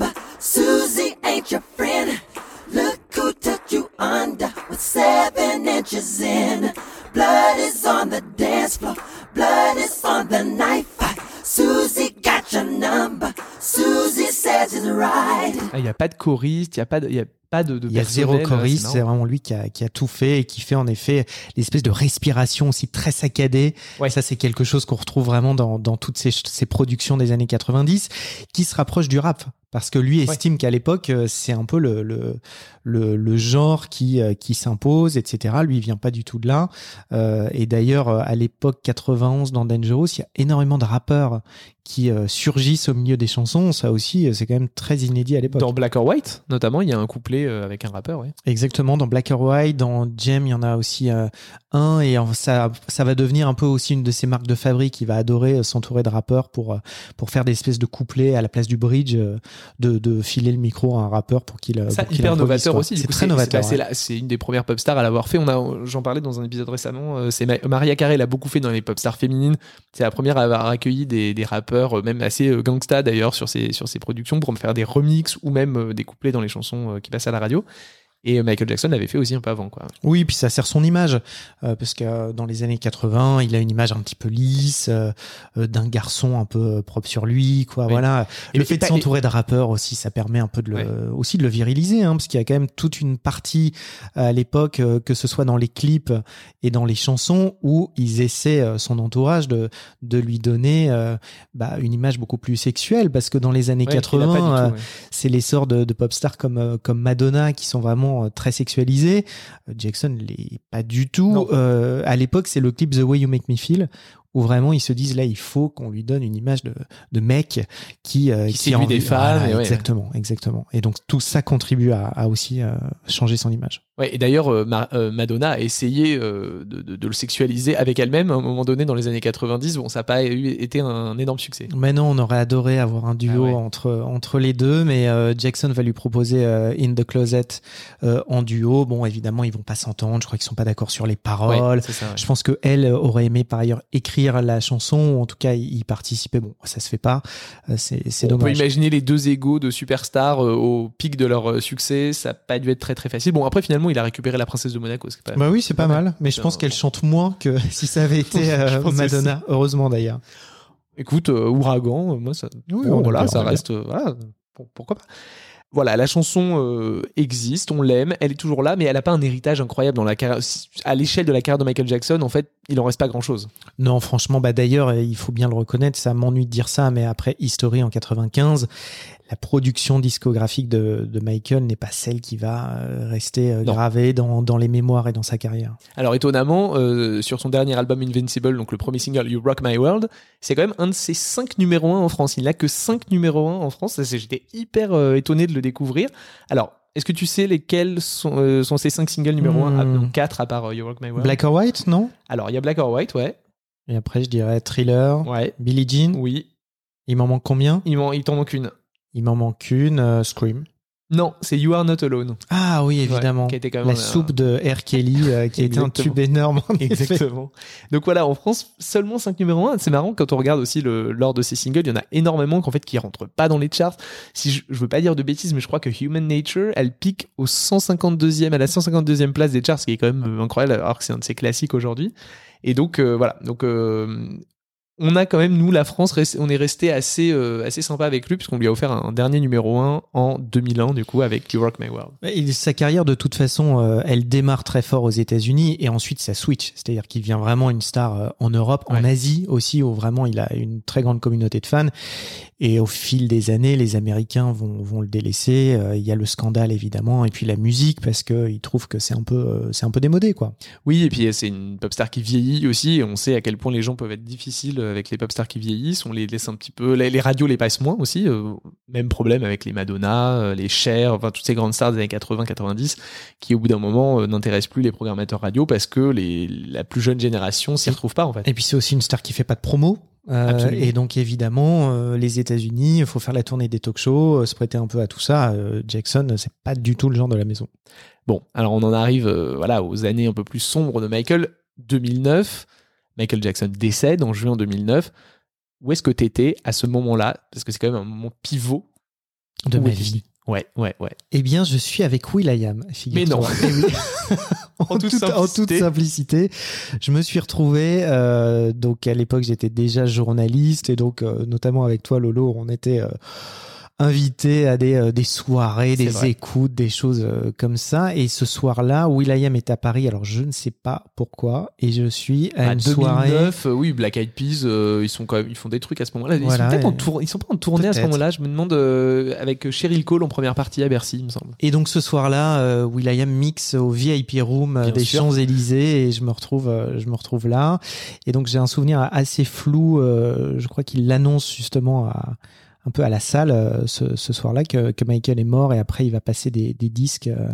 A pas de choriste, il n'y a pas de, il y a pas de, de Il y a zéro personnel, choriste, c'est vraiment lui qui a, qui a tout fait et qui fait en effet l'espèce de respiration aussi très saccadée. Ouais. Ça, c'est quelque chose qu'on retrouve vraiment dans, dans toutes ces, ces productions des années 90 qui se rapproche du rap. Parce que lui estime qu'à l'époque, euh, c'est un peu le, le, le, le genre qui, euh, qui s'impose, etc. Lui, il vient pas du tout de là. Euh, et d'ailleurs, à l'époque 91 dans Dangerous, il y a énormément de rappeurs qui euh, surgissent au milieu des chansons. Ça aussi, c'est quand même très inédit à l'époque. Dans Black or White, notamment, il y a un couplet avec un rappeur, ouais. Exactement, dans Black or White, dans Jem, il y en a aussi euh, un, et en- ça, ça va devenir un peu aussi une de ses marques de fabrique. Il va adorer euh, s'entourer de rappeurs pour, euh, pour faire des espèces de couplets à la place du bridge, euh, de, de filer le micro à un rappeur pour qu'il Ça, pour hyper novateur quoi. aussi. C'est très novateur. C'est ouais. une des premières pop stars à l'avoir fait. On a, j'en parlais dans un épisode récemment. C'est Ma- Maria Carey l'a beaucoup fait dans les pop stars féminines. C'est la première à avoir accueilli des, des rappeurs, même assez gangsta d'ailleurs, sur ses, sur ses productions pour me faire des remixes ou même des couplets dans les chansons qui passaient à la radio. Et Michael Jackson l'avait fait aussi un peu avant, quoi. Oui, puis ça sert son image, euh, parce que euh, dans les années 80, il a une image un petit peu lisse, euh, d'un garçon un peu propre sur lui, quoi. Oui. Voilà. Et- le fait de s'entourer de rappeurs aussi, ça permet un peu de le, Ouais. aussi de le viriliser, hein, parce qu'il y a quand même toute une partie à l'époque, que ce soit dans les clips et dans les chansons, où ils essaient son entourage de de lui donner bah, une image beaucoup plus sexuelle, parce que dans les années Ouais, qu'il a 80, pas du tout, euh, ouais. c'est l'essor de, de pop stars comme comme Madonna qui sont vraiment euh, très sexualisés. Euh, Jackson l'est pas du tout. Euh, à l'époque, c'est le clip The Way You Make Me Feel où vraiment ils se disent là il faut qu'on lui donne une image de, de mec qui euh, Qui a séduit des femmes, Voilà, et ouais. exactement exactement et donc tout ça contribue à, à aussi euh, changer son image Ouais, et d'ailleurs, euh, Ma- euh, Madonna a essayé de, de- de le sexualiser avec elle-même à un moment donné dans les années 90. Bon, ça n'a pas eu, été un énorme succès. maintenant on aurait adoré avoir un duo Ah ouais. entre entre les deux mais Jackson va lui proposer In the Closet en duo bon évidemment ils vont pas s'entendre je crois qu'ils sont pas d'accord sur les paroles ça. Je pense que elle aurait aimé par ailleurs écrire écrire la chanson, ou en tout cas y participer. Bon, ça se fait pas, euh, c'est c'est On peut dommage. imaginer les deux égaux de superstars euh, au pic de leur euh, succès. Ça n'a pas dû être très très facile. Bon, après, finalement, il a récupéré la princesse de Monaco. Pas... Bah oui, c'est pas Pas mal. mal, mais je pense qu'elle chante moins que si ça avait été euh, Madonna. Heureusement d'ailleurs. Écoute, euh, Ouragan, moi, ça. Oui, bon, on voilà, ça reste. euh, voilà, pour- pourquoi pas. Voilà, la chanson euh, existe, on l'aime, elle est toujours là, mais elle n'a pas un héritage incroyable dans la carrière. À l'échelle de la carrière de Michael Jackson, en fait, il en reste pas grand chose. Non, franchement, bah d'ailleurs, il faut bien le reconnaître, ça m'ennuie de dire ça, mais après History en 95, la production discographique de, de Michael n'est pas celle qui va euh, rester euh, Non. gravée dans, dans les mémoires et dans sa carrière. Alors étonnamment, euh, sur son dernier album Invincible, donc le premier single You Rock My World, c'est quand même un de ses cinq numéros 1 en France. Il n'a que cinq numéros 1 en France. J'étais hyper euh, étonné de le découvrir. Alors, est-ce que tu sais lesquels sont, euh, sont ces cinq singles numéro 1 Hmm. Non, quatre à part euh, You Rock My World? Black or White, non? Alors, il y a Black or White, ouais. Et après, je dirais Thriller, Ouais, Billie Jean. oui. Il m'en manque combien? Il m'en il t'en manque une. Il m'en manque une, euh, Scream. Non, c'est You Are Not Alone. Ah oui, évidemment. Ouais, qui a été quand même La un- soupe de R. Kelly, euh, qui était un tube énorme. en effet. Exactement. Donc voilà, en France, seulement 5 numéros 1. C'est marrant quand on regarde aussi le, l'ordre de ces singles, il y en a énormément qu'en fait qui rentrent pas dans les charts. Si je, je veux pas dire de bêtises, mais je crois que Human Nature, elle pique au 152e, à la 152e place des charts, ce qui est quand même euh, incroyable, alors que c'est un de ses classiques aujourd'hui. Et donc euh, voilà, donc euh, on a quand même nous la France, on est resté assez euh, assez sympa avec lui puisqu'on lui a offert un dernier numéro 1 en 2001 du coup avec You Rock My World. Et sa carrière, de toute façon, euh, elle démarre très fort aux États-Unis et ensuite ça switch. C'est-à-dire qu'il devient vraiment une star euh, en Europe, en. Asie aussi, où vraiment il a une très grande communauté de fans. Et au fil des années, les Américains vont, vont le délaisser. Euh, Il y a le scandale évidemment, et puis la musique parce qu'ils trouvent que c'est un peu, euh, c'est un peu démodé, quoi. Oui, et puis c'est une pop star qui vieillit aussi. Et on sait à quel point les gens peuvent être difficiles avec les pop stars qui vieillissent. On les laisse un petit peu. Les, les radios les passent moins aussi. Euh, même problème avec les Madonna, euh, les Cher, enfin toutes ces grandes stars des années 80-90 qui au bout d'un moment euh, n'intéressent plus les programmateurs radio parce que les, la plus jeune génération s'y retrouve pas en fait. Et puis c'est aussi une star qui fait pas de promo. Euh, et donc évidemment, euh, les États-Unis, il faut faire la tournée des talk-shows, euh, se prêter un peu à tout ça. Jackson, c'est pas du tout le genre de la maison. Bon, alors on en arrive voilà aux années un peu plus sombres de Michael. 2009, Michael Jackson décède en juin 2009. Où est-ce que t'étais à ce moment-là? Parce que c'est quand même un moment pivot De ma vie. Ouais, ouais, ouais. Eh bien, je suis avec Will.i.am. Mais non. Eh en, toute en simplicité, je me suis retrouvé. euh, donc à l'époque, j'étais déjà journaliste et donc euh, notamment avec toi, Lolo, on était euh, invité à des, euh, des soirées, des vrai. écoutes, des choses euh, comme ça. Et ce soir-là, Will.i.am est à Paris. Alors je ne sais pas pourquoi. Et je suis à À une 2009, soirée. euh, oui, Black Eyed Peas, euh, ils sont quand même, ils font des trucs à ce moment-là. Ils Voilà, sont peut-être en et- tour, ils sont pas en tournée à ce moment-là. Je me demande euh, avec Cheryl Cole en première partie à Bercy, il me semble. Et donc ce soir-là, euh, Will.i.am mixe au VIP room euh, Bien des. Champs-Élysées et je me retrouve, euh, je me retrouve là. Et donc j'ai un souvenir assez flou. euh, je crois qu'il l'annonce justement à, un peu à la salle euh, ce, ce soir-là que, que Michael est mort et après il va passer des, des disques. euh,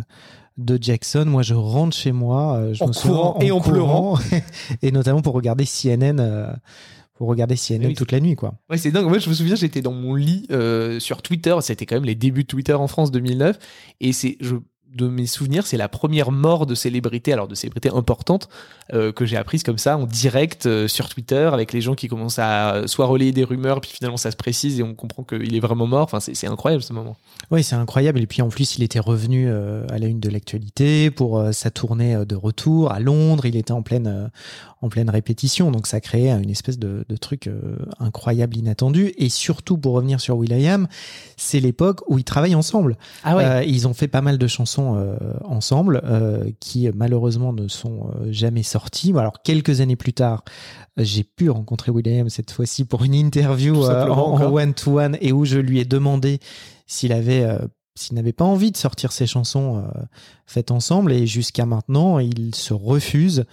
de Jackson, moi je rentre chez moi, euh, je En me souviens, courant et en courant, et notamment pour regarder CNN, euh, pour regarder CNN Oui, toute la nuit quoi. Ouais, c'est dingue. Moi, je me souviens, j'étais dans mon lit euh, sur Twitter. C'était quand même les débuts de Twitter en France 2009. Et c'est, je, de mes souvenirs, c'est la première mort de célébrité, alors de célébrité importante, euh, que j'ai apprise comme ça en direct euh, sur Twitter avec les gens qui commencent à soit relayer des rumeurs, puis finalement ça se précise et on comprend qu'il est vraiment mort. Enfin, c'est, incroyable ce moment. Oui, c'est incroyable. Et puis en plus, il était revenu euh, à la une de l'actualité pour euh, sa tournée euh, de retour à Londres. Il était en pleine, en pleine répétition. Donc ça créait une espèce de, de truc euh, incroyable, inattendu. Et surtout, pour revenir sur Will.i.am, c'est l'époque où ils travaillent ensemble. Ah Euh, ils ont fait pas mal de chansons euh, ensemble qui malheureusement ne sont jamais sorties. Alors quelques années plus tard, j'ai pu rencontrer Will.i.am cette fois-ci pour une interview en encore. one to one et où je lui ai demandé s'il avait s'il n'avait pas envie de sortir ses chansons euh, faites ensemble et jusqu'à maintenant il se refuse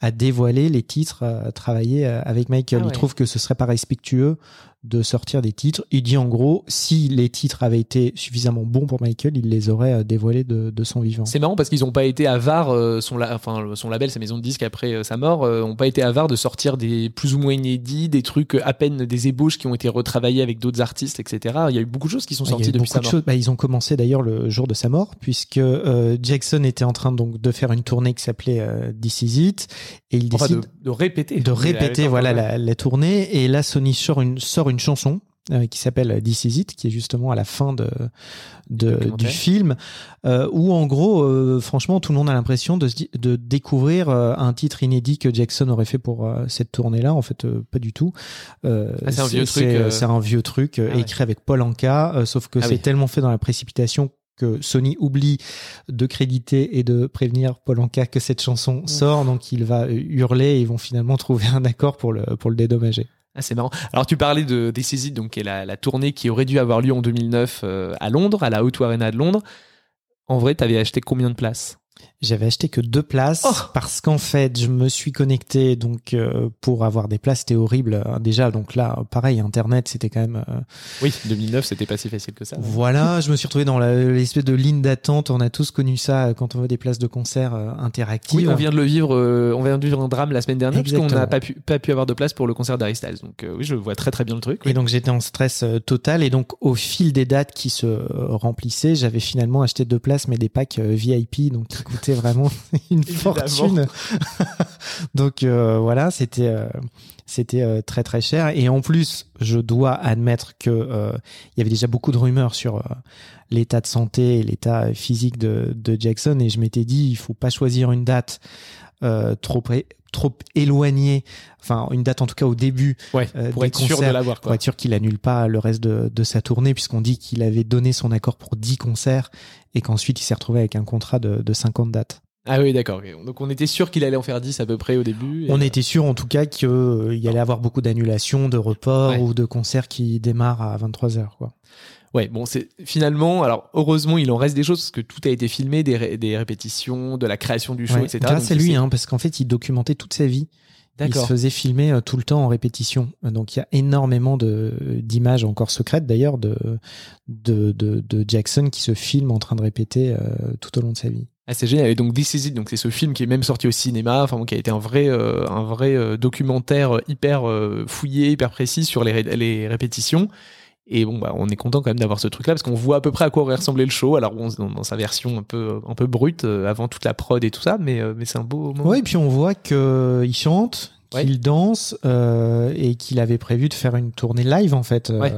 à dévoiler les titres euh, travaillés euh, avec Michael. Ah ouais. Il trouve que ce serait pas respectueux de sortir des titres. Il dit en gros, si les titres avaient été suffisamment bons pour Michael, il les aurait euh, dévoilés de, de son vivant. C'est marrant parce qu'ils n'ont pas été avares, euh, son, la- enfin, son label, sa maison de disques après euh, sa mort, euh, ont pas été avares de sortir des plus ou moins inédits, des trucs euh, à peine des ébauches qui ont été retravaillés avec d'autres artistes, etc. Il y a eu beaucoup de choses qui sont Ouais, il y a sorties depuis sa de mort. choses. Bah, ils ont commencé d'ailleurs le jour de sa mort, puisque euh, Jackson était en train donc de faire une tournée qui s'appelait euh, This Is It, et il Enfin, décide de, de répéter. de répéter voilà la, la tournée et là Sony sort une sort une chanson euh, qui s'appelle This Is It qui est justement à la fin de, du film euh, où en gros euh, franchement tout le monde a l'impression de, de découvrir un titre inédit que Jackson aurait fait pour cette tournée là en fait pas du tout Ah, c'est un vieux truc, c'est un vieux truc ouais. écrit avec Paul Anka sauf que Ah c'est oui. tellement fait dans la précipitation que Sony oublie de créditer et de prévenir Paul Anka que cette chanson sort, donc il va hurler et ils vont finalement trouver un accord pour le, pour le dédommager. C'est marrant. Alors, tu parlais de This donc, qui est la, tournée qui aurait dû avoir lieu en 2009 euh, à Londres, à la O2 Arena de Londres. En vrai, t'avais acheté combien de places? J'avais acheté que deux places Oh parce qu'en fait, je me suis connecté donc euh, pour avoir des places. C'était horrible euh, déjà. Donc là, pareil, Internet, c'était quand même. euh, Oui, 2009, c'était pas si facile que ça. Voilà, je me suis retrouvé dans l'espèce de ligne d'attente. On a tous connu ça quand on veut des places de concert euh, interactives. Oui, on vient de le vivre, euh, on vient de vivre un drame la semaine dernière, puisqu'on n'a pas pu, pas pu avoir de place pour le concert d'Harry Styles. Donc, euh, oui, je vois très très bien le truc. Et donc j'étais en stress euh, total et donc au fil des dates qui se remplissaient, j'avais finalement acheté deux places mais des packs euh, VIP donc coûtaient vraiment une Évidemment. fortune. donc euh, voilà, c'était euh, c'était euh, très très cher et en plus, je dois admettre que euh, il y avait déjà beaucoup de rumeurs sur l'état de santé et l'état physique de, de Jackson et je m'étais dit il faut pas choisir une date euh, trop pré- trop éloignée, enfin une date en tout cas au début Ouais, euh, pour des être sûr de l'avoir. pour Quoi. être sûr qu'il annule pas le reste de, de sa tournée, puisqu'on dit qu'il avait donné son accord pour 10 concerts et qu'ensuite il s'est retrouvé avec un contrat de, de 50 dates. Ah oui, d'accord. Donc, on était sûr qu'il allait en faire 10 à peu près au début. et- On était sûr en tout cas qu'il y allait avoir beaucoup d'annulations, de reports Ouais. ou de concerts qui démarrent à 23h. Quoi. Ouais, bon, c'est finalement, alors heureusement, il en reste des choses parce que tout a été filmé, des, ré- des répétitions, de la création du show, Ouais, etc. grâce à lui, hein, parce qu'en fait il documentait toute sa vie. Il se faisait filmer euh, tout le temps en répétition. Donc il y a énormément d'images encore secrètes d'ailleurs de, de, de, de Jackson qui se filme en train de répéter euh, tout au long de sa vie. Ah, c'est génial. Et donc, This Is It, donc c'est ce film qui est même sorti au cinéma, enfin, bon, qui a été un vrai, euh, un vrai euh, documentaire hyper fouillé, hyper précis sur les, ré- les répétitions. Et bon, bah, on est content quand même d'avoir ce truc-là parce qu'on voit à peu près à quoi aurait ressemblé le show. Alors, bon, dans, sa version un peu, un peu brute, euh, avant toute la prod et tout ça, mais, euh, mais c'est un beau moment. Ouais, et puis on voit qu'il chante, Ouais. qu'il danse euh, et qu'il avait prévu de faire une tournée live en fait, euh, Ouais.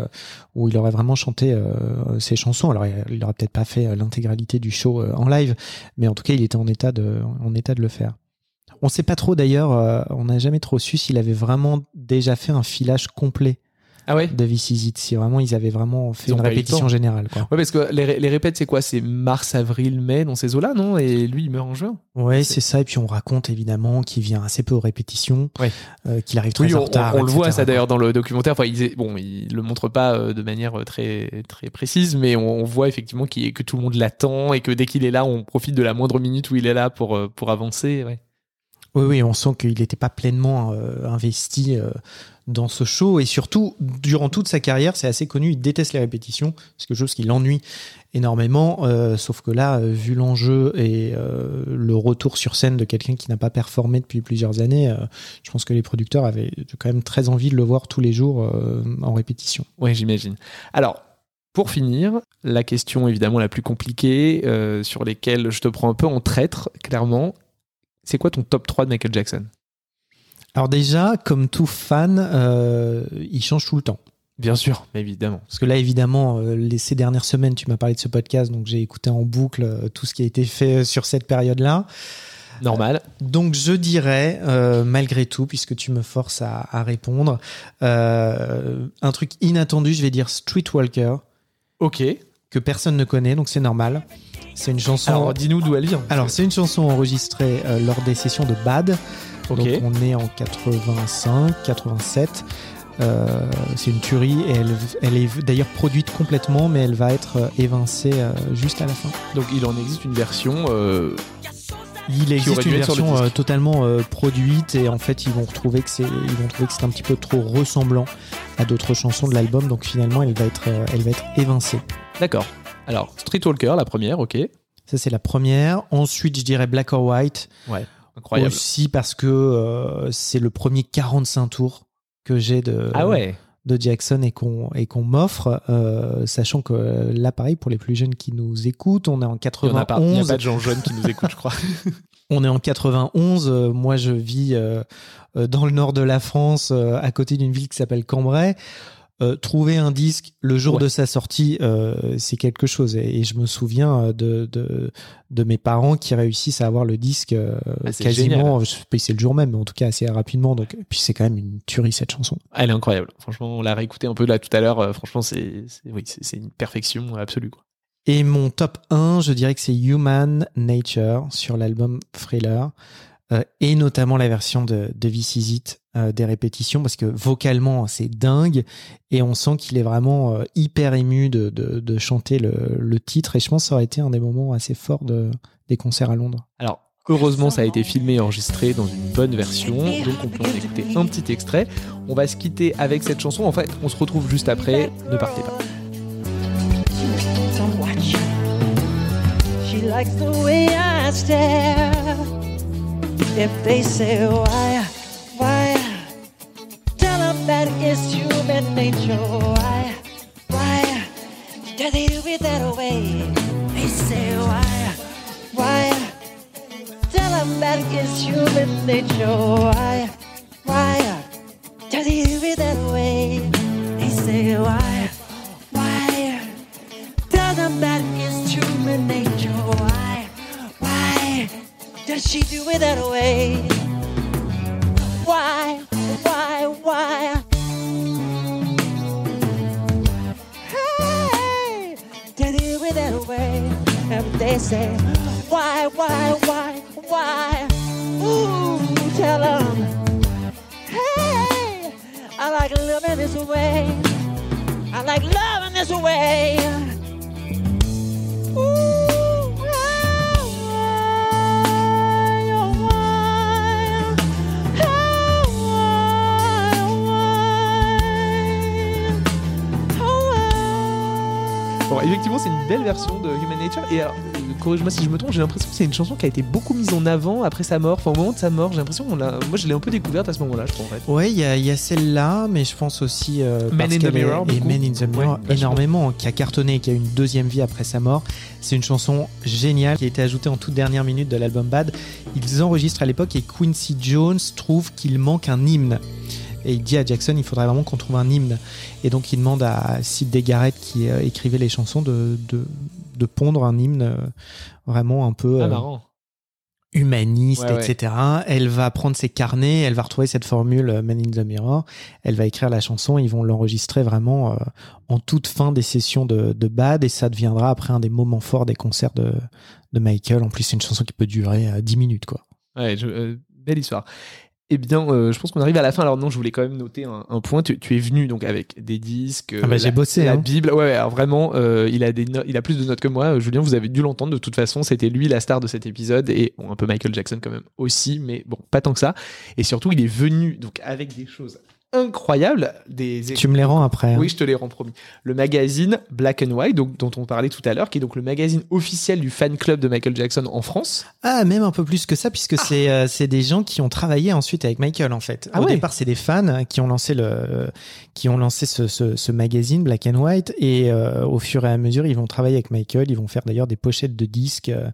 où il aurait vraiment chanté euh, ses chansons. Alors il- il aurait peut-être pas fait euh, l'intégralité du show euh, en live, mais en tout cas il était en état de, en état de le faire. On sait pas trop d'ailleurs, euh, on n'a jamais trop su s'il avait vraiment déjà fait un filage complet Ah ouais? de This Is It, si vraiment ils avaient vraiment fait Ils une répétition générale. Quoi. Ouais, parce que les, ré- les répètes, c'est quoi? C'est mars, avril, mai, dans ces eaux-là, non? Et lui, il meurt en juin. Ouais, C'est- ça. Et puis on raconte évidemment qu'il vient assez peu aux répétitions, Ouais. euh, qu'il arrive très Oui, en on, retard. on- on le voit ça d'ailleurs dans le documentaire. Enfin, il, bon, il le montre pas euh, de manière euh, très très précise, mais on, on voit effectivement que tout le monde l'attend et que dès qu'il est là, on profite de la moindre minute où il est là pour pour avancer. Ouais. Oui, oui, on sent qu'il n'était pas pleinement euh, investi euh, dans ce show. Et surtout, durant toute sa carrière, c'est assez connu, il déteste les répétitions. C'est quelque chose qui l'ennuie énormément. euh, sauf que là, euh, vu l'enjeu et euh, le retour sur scène de quelqu'un qui n'a pas performé depuis plusieurs années, je pense que les producteurs avaient quand même très envie de le voir tous les jours en répétition. Ouais, j'imagine. Alors. Pour finir, la question évidemment la plus compliquée, sur lesquelles je te prends un peu en traître, clairement, c'est quoi ton top 3 de Michael Jackson? Alors déjà, comme tout fan, euh, il change tout le temps. Bien sûr, évidemment. Parce que là, évidemment, euh, les, ces dernières semaines, tu m'as parlé de ce podcast, donc j'ai écouté en boucle euh, tout ce qui a été fait sur cette période-là. Normal. Donc je dirais, malgré tout, puisque tu me forces à, à répondre, un truc inattendu, je vais dire Streetwalker, Ok. que personne ne connaît, donc c'est normal. C'est une chanson. Alors, dis-nous d'où elle vient. Alors, c'est une chanson enregistrée lors des sessions de Bad. Donc on est en 85, 87. Euh, c'est une tuerie et elle, elle est d'ailleurs produite complètement, mais elle va être euh, évincée euh, juste à la fin. Donc il en existe une version euh, Il existe une version totalement produite et en fait ils vont retrouver que c'est ils vont trouver que c'est un petit peu trop ressemblant à d'autres chansons de l'album donc finalement elle va être elle va être évincée. D'accord. Alors, Streetwalker, la première, ok. Ça c'est la première. Ensuite je dirais Black or White Incroyable. aussi parce que euh, c'est le premier 45 tours que j'ai de Ah ouais de Jackson et qu'on m'offre euh, sachant que là pareil pour les plus jeunes qui nous écoutent on est en Il n'y a, pas- il y a 91 pas de gens jeunes qui nous écoutent, je crois. On est en 91. euh, moi, je vis dans le nord de la France, à côté d'une ville qui s'appelle Cambrai. Euh, trouver un disque le jour Ouais. de sa sortie, euh, c'est quelque chose. Et, et je me souviens euh, de, de, de mes parents qui réussissent à avoir le disque euh, Ah, quasiment, je sais pas si c'est le jour même, mais en tout cas assez rapidement. Donc, et puis c'est quand même une tuerie cette chanson. Elle est incroyable. Franchement, on l'a réécouté un peu là tout à l'heure. Franchement, c'est oui, une perfection absolue. Quoi. Et mon top 1, je dirais que c'est Human Nature sur l'album Thriller. Euh, et notamment la version de, de This Is It, euh, des répétitions, parce que vocalement, c'est dingue. Et on sent qu'il est vraiment euh, hyper ému de, de, de chanter le, le titre. Et je pense que ça aurait été un des moments assez forts de, des concerts à Londres. Alors, heureusement, ça a été filmé et enregistré dans une bonne version. Donc, on peut en écouter un petit extrait. On va se quitter avec cette chanson. En fait, on se retrouve juste après. Ne partez pas. Don't watch. She likes the way I stare. If they say why, why, tell them that it's human nature. Why, why, do they do it that way? They say why, why, tell them that it's human nature. Why, why, do they do it that way? They say why, why. Tell them that it's human nature. Does she do it that way? Why? Why? Why? Hey, they do it that way. And they say, Why? Why? Why? Why? Ooh, tell them. Hey, I like living this way. I like loving this way. Effectivement, c'est une belle version de Human Nature. Et alors, euh, corrige-moi si je me trompe, j'ai l'impression que c'est une chanson qui a été beaucoup mise en avant après sa mort. Enfin, au moment de sa mort, j'ai l'impression qu'on l'a. Moi, je l'ai un peu découverte à ce moment-là, je crois, en fait. Ouais, il y a, celle-là, mais je pense aussi euh, Men parce in the est- Mirror, et. Men in the Mirror Ouais, énormément, qui a cartonné et qui a eu une deuxième vie après sa mort. C'est une chanson géniale qui a été ajoutée en toute dernière minute de l'album Bad. Ils enregistrent à l'époque et Quincy Jones trouve qu'il manque un hymne. Et il dit à Jackson, il faudrait vraiment qu'on trouve un hymne. Et donc il demande à Sid Garrett qui euh, écrivait les chansons de, de, de pondre un hymne euh, vraiment un peu Ah, euh, marrant. humaniste, Ouais, ouais. etc. Elle va prendre ses carnets, elle va retrouver cette formule Man in the Mirror, elle va écrire la chanson, ils vont l'enregistrer vraiment euh, en toute fin des sessions de, de Bad et ça deviendra après un des moments forts des concerts de, de Michael. En plus, c'est une chanson qui peut durer euh, 10 minutes, quoi. Ouais, je- euh, belle histoire. Eh bien, euh, je pense qu'on arrive à la fin. Alors non, je voulais quand même noter un, un point. Tu, tu es venu donc avec des disques, Ah bah, j'ai la, bossé, la hein. Bible. Ouais, ouais, alors vraiment, euh, il a des, no- il a plus de notes que moi. Euh, Julien, vous avez dû l'entendre de toute façon. C'était lui la star de cet épisode et bon, un peu Michael Jackson quand même aussi, mais bon, pas tant que ça. Et surtout, il est venu donc avec des choses incroyables, des Tu me les rends après. hein. oui, je te l'ai rends promis. Le magazine Black and White, donc, dont on parlait tout à l'heure, qui est donc le magazine officiel du fan club de Michael Jackson en France. Ah, même un peu plus que ça, puisque c'est euh, c'est des gens qui ont travaillé ensuite avec Michael, en fait. Ah Au ouais. départ, c'est des fans qui ont lancé le qui ont lancé ce, ce, ce magazine Black and White, et euh, au fur et à mesure, ils vont travailler avec Michael. Ils vont faire d'ailleurs des pochettes de disques euh,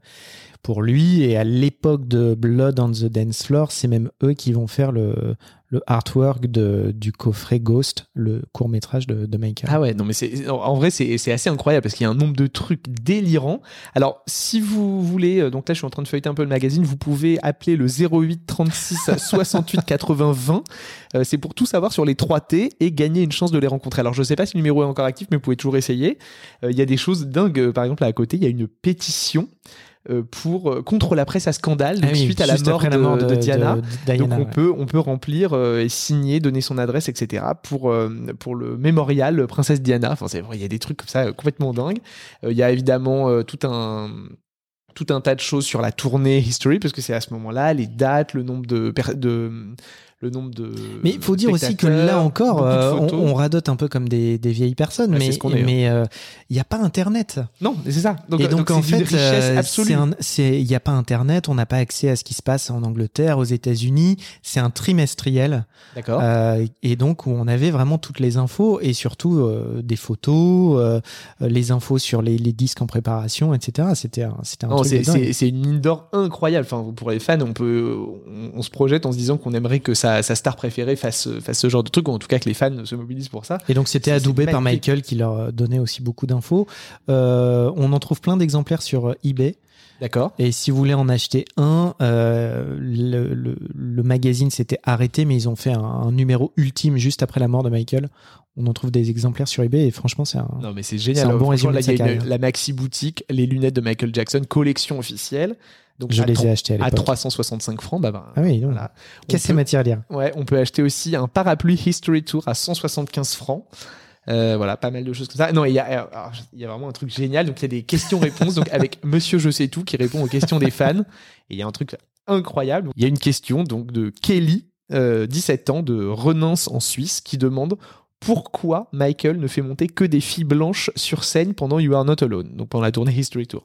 pour lui. Et à l'époque de Blood on the Dance Floor, c'est même eux qui vont faire le le artwork de, du coffret Ghost, le court métrage de, de Michael. Ah ouais, non mais c'est en- vrai c'est c'est assez incroyable parce qu'il y a un nombre de trucs délirants. Alors si vous voulez, euh, donc là je suis en train de feuilleter un peu le magazine, vous pouvez appeler le 08 36 68 80 20. Euh, c'est pour tout savoir sur les 3 T et gagner une chance de les rencontrer. Alors je sais pas si le numéro est encore actif, mais vous pouvez toujours essayer. Euh, Il y a des choses dingues. Euh, Par exemple là à côté, il y a une pétition. Euh, pour euh, contre la presse à scandale donc Ah oui, suite à la mort, de, la mort de Diana de Diana, donc on ouais. peut on peut remplir euh, et signer, donner son adresse, etc. pour pour le mémorial Princesse Diana. Enfin c'est il y a des trucs comme ça complètement dingues. Il y a évidemment tout un tout un tas de choses sur la tournée History, parce que c'est à ce moment-là, les dates, le nombre de le nombre de. Mais il faut dire aussi que là encore, euh, on, radote un peu comme des, des vieilles personnes, Ouais, mais est, hein. mais euh, il n'y a pas Internet. Non, c'est ça. Donc, et donc, donc en fait, euh, il n'y a pas Internet, on n'a pas accès à ce qui se passe en Angleterre, aux États-Unis. C'est un trimestriel, D'accord. euh, et donc où on avait vraiment toutes les infos et surtout euh, des photos, euh, les infos sur les, les disques en préparation, etc. C'était un, c'était un Non, truc c'est, une mine d'or incroyable. Enfin, pour les fans, on peut, on, on se projette en se disant qu'on aimerait que sa, sa star préférée fasse, fasse ce genre de truc, ou en tout cas que les fans se mobilisent pour ça. Et donc c'était adoubé par. Michael qui leur donnait aussi beaucoup d'infos. Euh, on en trouve plein d'exemplaires sur euh, eBay. D'accord. Et si vous voulez en acheter un, euh, le, le- le magazine s'était arrêté, mais ils ont fait un, un numéro ultime juste après la mort de Michael. On en trouve des exemplaires sur eBay et franchement, c'est un. Non, mais c'est génial. Un bon résumé là, de sa il y a une- carrière. la maxi boutique, les lunettes de Michael Jackson, collection officielle. Donc, Je à les ai achetés à à l'époque. 365 francs. Bah, bah, Ah oui, non. voilà. Peut- matière à lire. Ouais, on peut acheter aussi un parapluie History Tour à 175 francs. Euh, voilà, pas mal de choses comme ça. Non, il y a, alors, il y a vraiment un truc génial. Donc, il y a des questions-réponses. donc, avec Monsieur Je sais tout qui répond aux questions des fans. Et il y a un truc incroyable. Il y a une question donc de Kelly, euh, 17 ans, de Renance en Suisse, qui demande pourquoi Michael ne fait monter que des filles blanches sur scène pendant You Are Not Alone, donc pendant la tournée History Tour.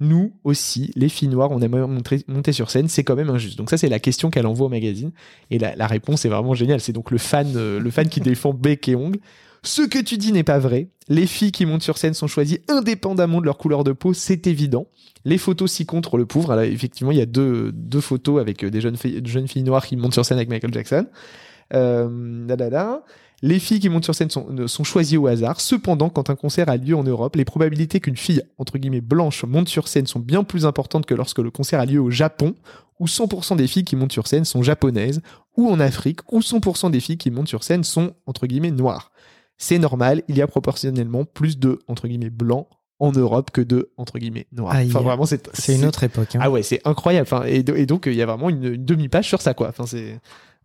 Nous aussi, les filles noires, on aimerait monter, sur scène, c'est quand même injuste. Donc ça, c'est la question qu'elle envoie au magazine. Et la, réponse est vraiment géniale. C'est donc le fan, euh, le fan qui défend bec et ongle. Ce que tu dis n'est pas vrai. Les filles qui montent sur scène sont choisies indépendamment de leur couleur de peau, c'est évident. Les photos s'y contre le pauvre. Alors, effectivement, il y a deux, deux photos avec euh, des jeunes filles, noires qui montent sur scène avec Michael Jackson. Euh, da, da, da. Les filles qui montent sur scène sont, sont choisies au hasard. Cependant, quand un concert a lieu en Europe, les probabilités qu'une fille, entre guillemets, blanche monte sur scène sont bien plus importantes que lorsque le concert a lieu au Japon, où 100% des filles qui montent sur scène sont japonaises, ou en Afrique, où 100% des filles qui montent sur scène sont, entre guillemets, noires. C'est normal, il y a proportionnellement plus de, entre guillemets, blancs en Europe que de, entre guillemets, noirs. Enfin, vraiment, c'est, C'est une autre époque. hein. ah ouais, c'est incroyable. Enfin, et, do- et donc, il y a vraiment une, une demi-page sur ça, quoi. Enfin, c'est,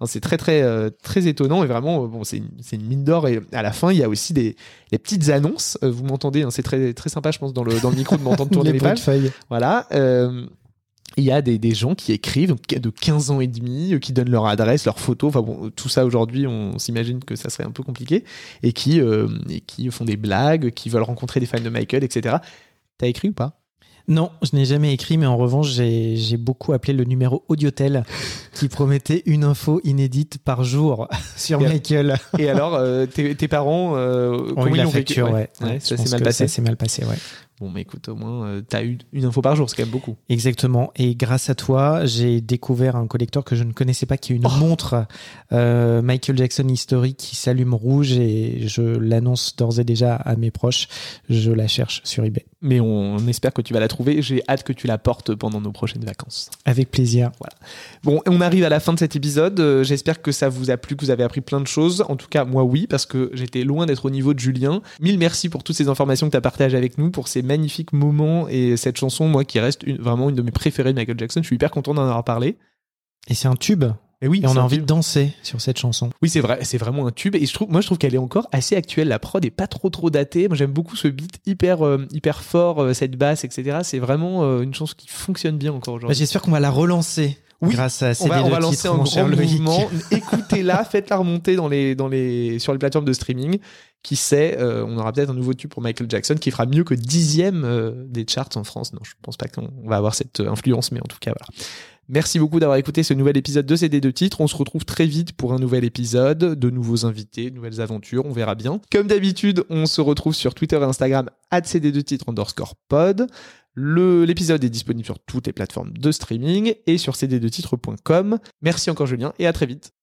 c'est très, très, euh, très étonnant. Et vraiment, euh, bon, c'est une, mine d'or. Et à la fin, il y a aussi des, des petites annonces. Euh, vous m'entendez, hein, c'est très, très sympa, je pense, dans le, dans le micro de m'entendre tourner les, pages. feuilles. Voilà. euh, il y a des, des gens qui écrivent, de 15 ans et demi, qui donnent leur adresse, leurs photos. Enfin bon, tout ça aujourd'hui, on s'imagine que ça serait un peu compliqué. Et qui, euh, et qui font des blagues, qui veulent rencontrer des fans de Michael, etc. T'as écrit ou pas? Non, je n'ai jamais écrit, mais en revanche, j'ai j'ai beaucoup appelé le numéro Audiotel qui promettait une info inédite par jour sur Et- Michael. Et alors, euh, tes, tes parents, euh, On comment eu ils la l'ont vécu facture, ouais. Ouais, Ouais, ça s'est mal passé. Ça s'est mal passé, ouais. Bon, mais écoute, au moins, euh, t'as eu une info par jour, c'est quand même beaucoup. Exactement. Et grâce à toi, j'ai découvert un collecteur que je ne connaissais pas, qui est une Oh. montre euh, Michael Jackson historique qui s'allume rouge et je l'annonce d'ores et déjà à mes proches. Je la cherche sur eBay. Mais on, on espère que tu vas la trouver. J'ai hâte que tu la portes pendant nos prochaines vacances. Avec plaisir. Bon, on arrive à la fin de cet épisode. Euh, J'espère que ça vous a plu, que vous avez appris plein de choses. En tout cas, moi, oui, parce que j'étais loin d'être au niveau de Julien. Mille merci pour toutes ces informations que tu as partagées avec nous, pour ces magnifiques moments et cette chanson, moi, qui reste une- vraiment une de mes préférées de Michael Jackson. Je suis hyper content d'en avoir parlé. Et c'est un tube. Et oui, Et on a envie tube. de danser sur cette chanson. Oui, c'est vrai, c'est vraiment un tube. Et je trouve, moi, je trouve qu'elle est encore assez actuelle. La prod est pas trop trop datée. Moi, j'aime beaucoup ce beat hyper euh, hyper fort, euh, cette basse, etc. C'est vraiment euh, une chanson qui fonctionne bien encore Bah, aujourd'hui. J'espère qu'on va la relancer Oui, grâce à on ces va, on va lancer titres, un grand mouvement. Écoutez-la, faites-la remonter dans les, dans les, sur les plateformes de streaming. Qui sait, euh, on aura peut-être un nouveau tube pour Michael Jackson qui fera mieux que dixième euh, des charts en France. Non, je pense pas qu'on va avoir cette euh, influence, mais en tout cas, voilà. Merci beaucoup d'avoir écouté ce nouvel épisode de CD de titres. On se retrouve très vite pour un nouvel épisode, de nouveaux invités, de nouvelles aventures, on verra bien. Comme d'habitude, on se retrouve sur Twitter et Instagram, CD de titres underscore pod. L'épisode est disponible sur toutes les plateformes de streaming et sur cd2titres.com. Merci encore Julien et à très vite.